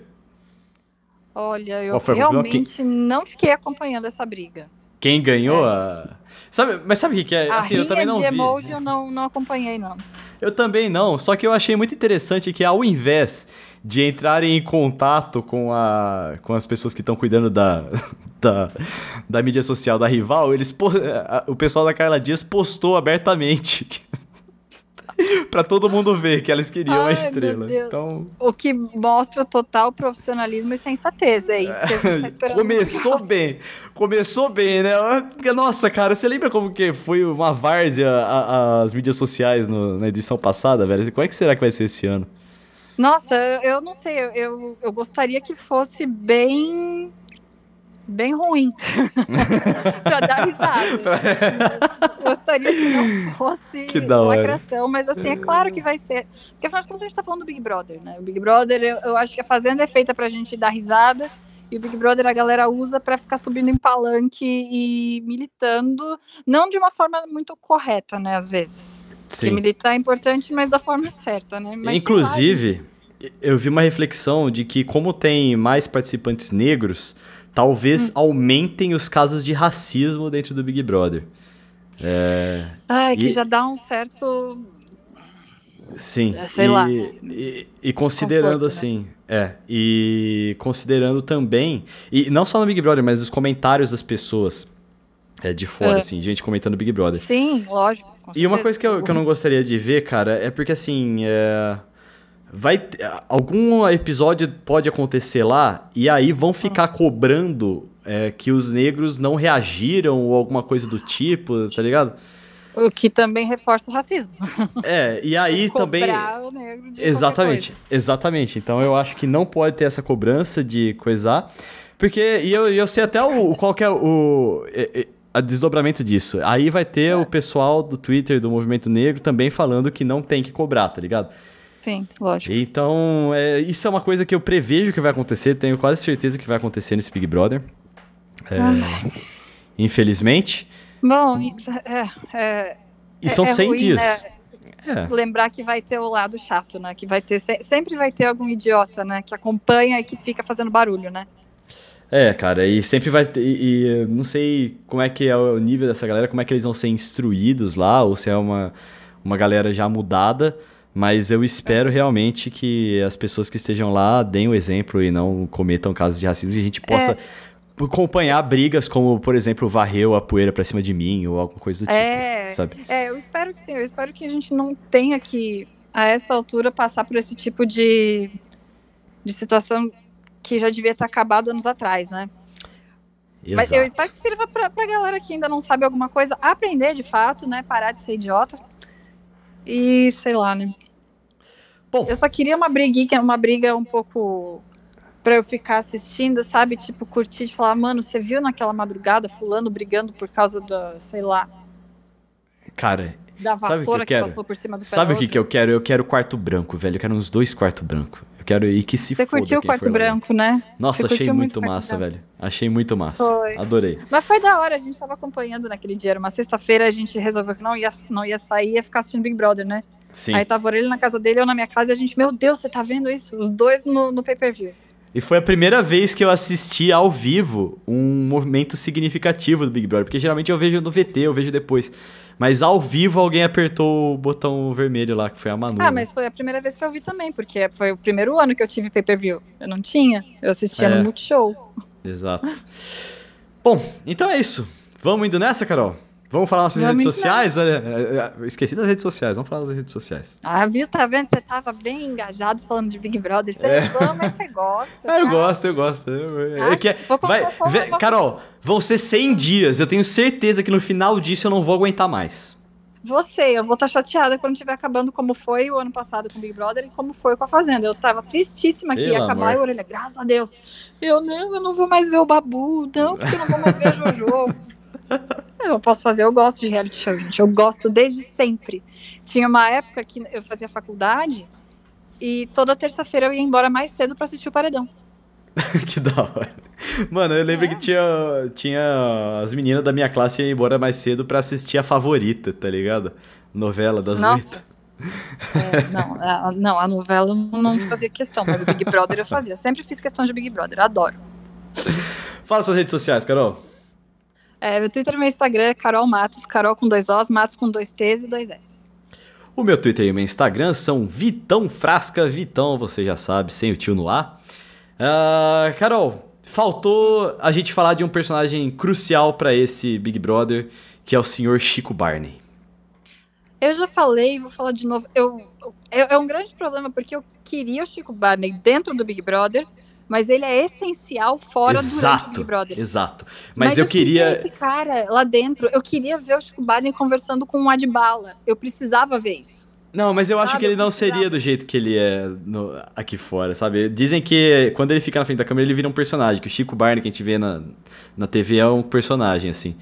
Olha, eu realmente não fiquei acompanhando essa briga. Quem ganhou É. a. Sabe, mas sabe o que, que é? a Assim, eu rinha também não de vi. emoji eu não, não acompanhei, não. Eu também não, só que eu achei muito interessante que ao invés de entrarem em contato com, a, com as pessoas que estão cuidando da, <laughs> da, da mídia social da rival, eles a- o pessoal da Carla Dias postou abertamente <laughs> <laughs> pra todo mundo ver que elas queriam a Ai, estrela. meu Deus. Então, O que mostra total profissionalismo e sensatez. É isso que a gente tá esperando. começou bem. Começou bem, né? Nossa, cara, você lembra como que foi uma várzea a- a- as mídias sociais no- na edição passada, velho? Como é que será que vai ser esse ano? Nossa, eu, eu não sei, eu, eu gostaria que fosse bem. Bem ruim. <laughs> pra dar risada. gostaria que não fosse Que lacração, mas assim, é claro que vai ser. Porque afinal de contas a gente tá falando do Big Brother, né? O Big Brother, eu, eu acho que a Fazenda é feita pra gente dar risada. E o Big Brother a galera usa pra ficar subindo em palanque e militando, não de uma forma muito correta, né, às vezes. Porque militar é importante, mas da forma certa, né? Mas, Inclusive, eu vi uma reflexão de que, como tem mais participantes negros, talvez Hum. aumentem os casos de racismo dentro do Big Brother. Ai, que E- já dá um certo. Sim. É, sei e, lá. E, e considerando Desconforto, né? assim. É. E considerando também. E não só no Big Brother, mas os comentários das pessoas é, de fora, É. assim, gente comentando Big Brother. Sim, lógico. E uma coisa que eu, que eu não gostaria de ver, cara, é porque assim. É... Vai. Algum episódio pode acontecer lá e aí vão ficar cobrando é, que os negros não reagiram ou alguma coisa do tipo, tá ligado? O que também reforça o racismo. <laughs> É, e aí também. Cobrar o negro de Exatamente, exatamente. Então eu acho que não pode ter essa cobrança de coisar. Porque, e eu, eu sei até o, qual é o. é, é, a desdobramento disso. Aí vai ter É. o pessoal do Twitter do Movimento Negro também falando que não tem que cobrar, tá ligado? Sim, lógico. Então, é, isso é uma coisa que eu prevejo que vai acontecer, tenho quase certeza que vai acontecer nesse Big Brother. É, infelizmente. Bom, e- é, é, E são é 100 ruim, dias. né? É. lembrar que vai ter o lado chato, né? Que vai ter se- sempre vai ter algum idiota, né? Que acompanha e que fica fazendo barulho, né? É, cara, e sempre vai ter. E, e, não sei como é que é o nível dessa galera, como é que eles vão ser instruídos lá, ou se é uma, uma galera já mudada. Mas eu espero realmente que as pessoas que estejam lá deem o exemplo e não cometam casos de racismo e a gente possa acompanhar brigas como, por exemplo, varreu a poeira pra cima de mim ou alguma coisa do tipo, É, sabe? É, eu espero que sim. Eu espero que a gente não tenha que, a essa altura, passar por esse tipo de, de situação que já devia ter acabado anos atrás, né? Mas eu Exato. espero que sirva pra, pra galera que ainda não sabe alguma coisa aprender de fato, né? Parar de ser idiota. E sei lá, né? Bom, Eu só queria uma briguinha, uma briga um pouco pra eu ficar assistindo, sabe? Tipo, curtir de falar, mano, você viu naquela madrugada fulano brigando por causa da, sei lá, cara, da Sabe o que eu vassoura que, quero? passou por cima do sabe o que, que eu quero? Eu quero quarto branco, velho. Eu quero uns dois quartos brancos. Eu quero ir que se Você curtiu o quarto branco, né? Nossa, achei muito Quarto massa, Branco. velho. Achei muito massa. Foi. Adorei. Mas foi da hora, a gente tava acompanhando naquele dia. Era uma sexta-feira, a gente resolveu que não ia, não ia sair, ia ficar assistindo Big Brother, né? Sim. Aí tava ele na casa dele, eu na minha casa, e a gente, meu Deus, você tá vendo isso? Os dois no, no pay-per-view. E foi a primeira vez que eu assisti ao vivo um movimento significativo do Big Brother. Porque geralmente eu vejo no VT, eu vejo depois. Mas ao vivo alguém apertou o botão vermelho lá, que foi a Manu. Ah, né? mas foi a primeira vez que eu vi também, porque foi o primeiro ano que eu tive pay-per-view. Eu não tinha, eu assistia É. no Multishow. Exato. Bom, então é isso. Vamos indo nessa, Carol? Vamos falar nossas redes sociais? Olha, é, é, Esqueci das redes sociais, vamos falar das redes sociais. Ah, viu? Tá vendo? Você tava bem engajado falando de Big Brother. Você É. reclama, mas você gosta. Ah, <laughs> eu tá? gosto, eu gosto. Ah, é que é- vai, Carol, vão ser 100 dias. Eu tenho certeza que no final disso eu não vou aguentar mais. Você, eu vou estar chateada quando estiver acabando como foi o ano passado com o Big Brother e como foi com a Fazenda. Eu tava tristíssima que Pelo ia acabar e a orelha, graças a Deus. Eu não, eu não vou mais ver o Babu, não, porque eu não vou mais ver a Jojo. <laughs> <laughs> eu posso fazer, eu gosto de reality show, gente. Eu gosto desde sempre. Tinha uma época que eu fazia faculdade e toda terça-feira eu ia embora mais cedo pra assistir o Paredão. <laughs> que da hora. Mano, eu lembro É. que tinha, tinha. As meninas da minha classe iam embora mais cedo pra assistir a favorita, tá ligado? Novela das oito. É, não, a, não, a novela eu não, fazia questão, mas o Big Brother eu fazia. Sempre fiz questão de Big Brother, adoro. Fala suas redes sociais, Carol. É, meu Twitter e meu Instagram é Carol Matos, Carol com dois Os, Matos com dois T's e dois S. O meu Twitter e o meu Instagram são Vitão Frasca, Vitão, você já sabe, sem o tio no ar. Ah, Carol, faltou a gente falar de um personagem crucial pra esse Big Brother, que é o senhor Chico Barney. Eu já falei, vou falar de novo. Eu, é, é um grande problema porque eu queria o Chico Barney dentro do Big Brother, mas ele é essencial fora exato, Big Brother. exato. Mas, eu, queria... esse cara lá dentro. Eu queria ver o Chico Barney conversando com o Adbala. Eu precisava ver isso. Não, mas eu acho Sabe, que ele eu não seria do jeito que ele é no- aqui fora, sabe? Dizem que quando ele fica na frente da câmera, ele vira um personagem, que o Chico Barney que a gente vê na, na TV é um personagem, assim.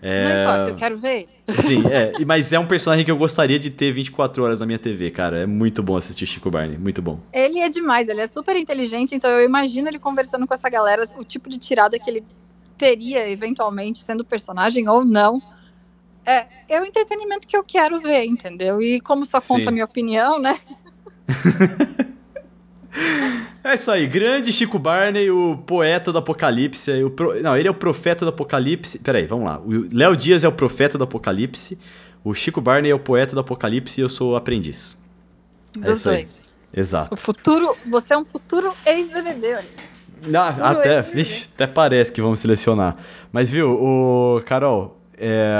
Não É... importa, eu quero ver ele. Sim, é, <laughs> mas é um personagem que eu gostaria de ter 24 horas na minha TV, cara. É muito bom assistir Chico Barney, muito bom. Ele é demais, ele é super inteligente, então eu imagino ele conversando com essa galera, o tipo de tirada que ele teria, eventualmente, sendo personagem ou não. É, é o entretenimento que eu quero ver, entendeu? E como só conta Sim. a minha opinião, né? <laughs> É isso aí, grande Chico Barney, o poeta do apocalipse. o pro- Não, ele é o profeta do apocalipse. Peraí, vamos lá. O Léo Dias é o profeta do apocalipse. O Chico Barney é o poeta do apocalipse e eu sou o aprendiz. Dos isso aí. dois. Exato. O futuro, você é um futuro ex-BBB, olha. Ah, até, esse vixe, até parece que vamos selecionar. Mas viu, o Carol, é,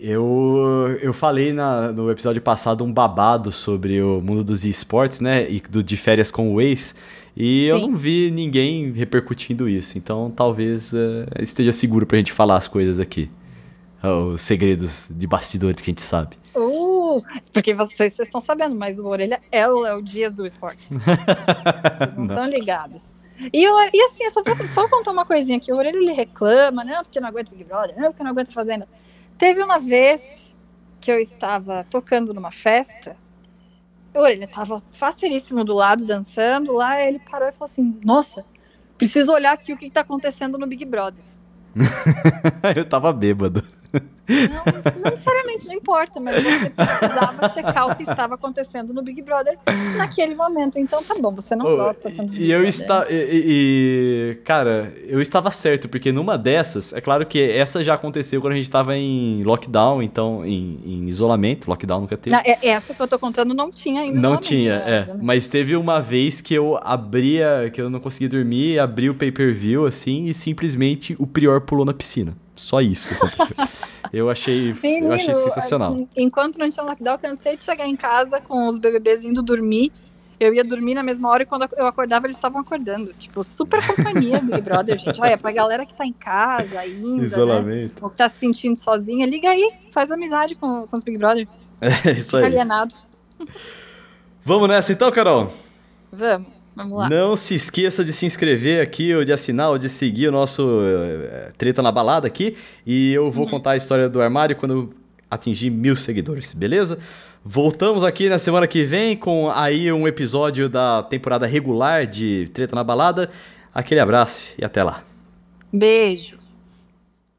eu, eu falei na- no episódio passado um babado sobre o mundo dos esportes, né? E do de férias com o ex. E eu Sim. não vi ninguém repercutindo isso. Então talvez é, esteja seguro pra gente falar as coisas aqui. Os segredos de bastidores que a gente sabe. Uh, porque vocês, vocês estão sabendo, mas o Orelha é o Léo Dias do esporte. <laughs> Vocês não estão ligados. E, o- e assim, eu só vou só contar uma coisinha aqui. O Orelha ele reclama, não, porque eu não aguento Big Brother, não, porque eu não aguento Fazenda. Teve uma vez que eu estava tocando numa festa, Orelha estava faceríssimo do lado, dançando lá, ele parou e falou assim: Nossa, preciso olhar aqui o que está acontecendo no Big Brother. <laughs> eu tava bêbado. Não, não necessariamente, não importa, mas você precisava checar o que estava acontecendo no Big Brother naquele momento. Então tá bom, você não Oh, gosta tanto e, eu está e, e- cara, eu estava certo porque numa dessas, é claro que essa já aconteceu quando a gente estava em lockdown, então em, em isolamento, lockdown nunca teve. Na- é- essa que eu tô contando não tinha ainda. Não tinha, né, é. Mas teve uma vez que eu abria, que eu não conseguia dormir, abri o pay-per-view assim e simplesmente o Prior pulou na piscina. Só isso aconteceu. eu achei, eu achei Menino, sensacional. en- Enquanto não tinha lockdown, eu cansei de chegar em casa com os BBBs indo dormir. Eu ia dormir na mesma hora e quando eu acordava, eles estavam acordando. Tipo, super companhia Big Brother, gente. Olha, pra galera que tá em casa ainda, né? Isolamento. Ou que tá se sentindo sozinha, liga aí, faz amizade com, com os Big Brother. É isso Fica aí. alienado. Vamos nessa então, Carol? Vamos, vamos lá. Não se esqueça de se inscrever aqui, ou de assinar, ou de seguir o nosso eh, Treta na Balada aqui. E eu vou contar a história do armário quando atingir mil seguidores, beleza? Voltamos aqui na semana que vem com aí um episódio da temporada regular de Treta na Balada. Aquele abraço e até lá. Beijo.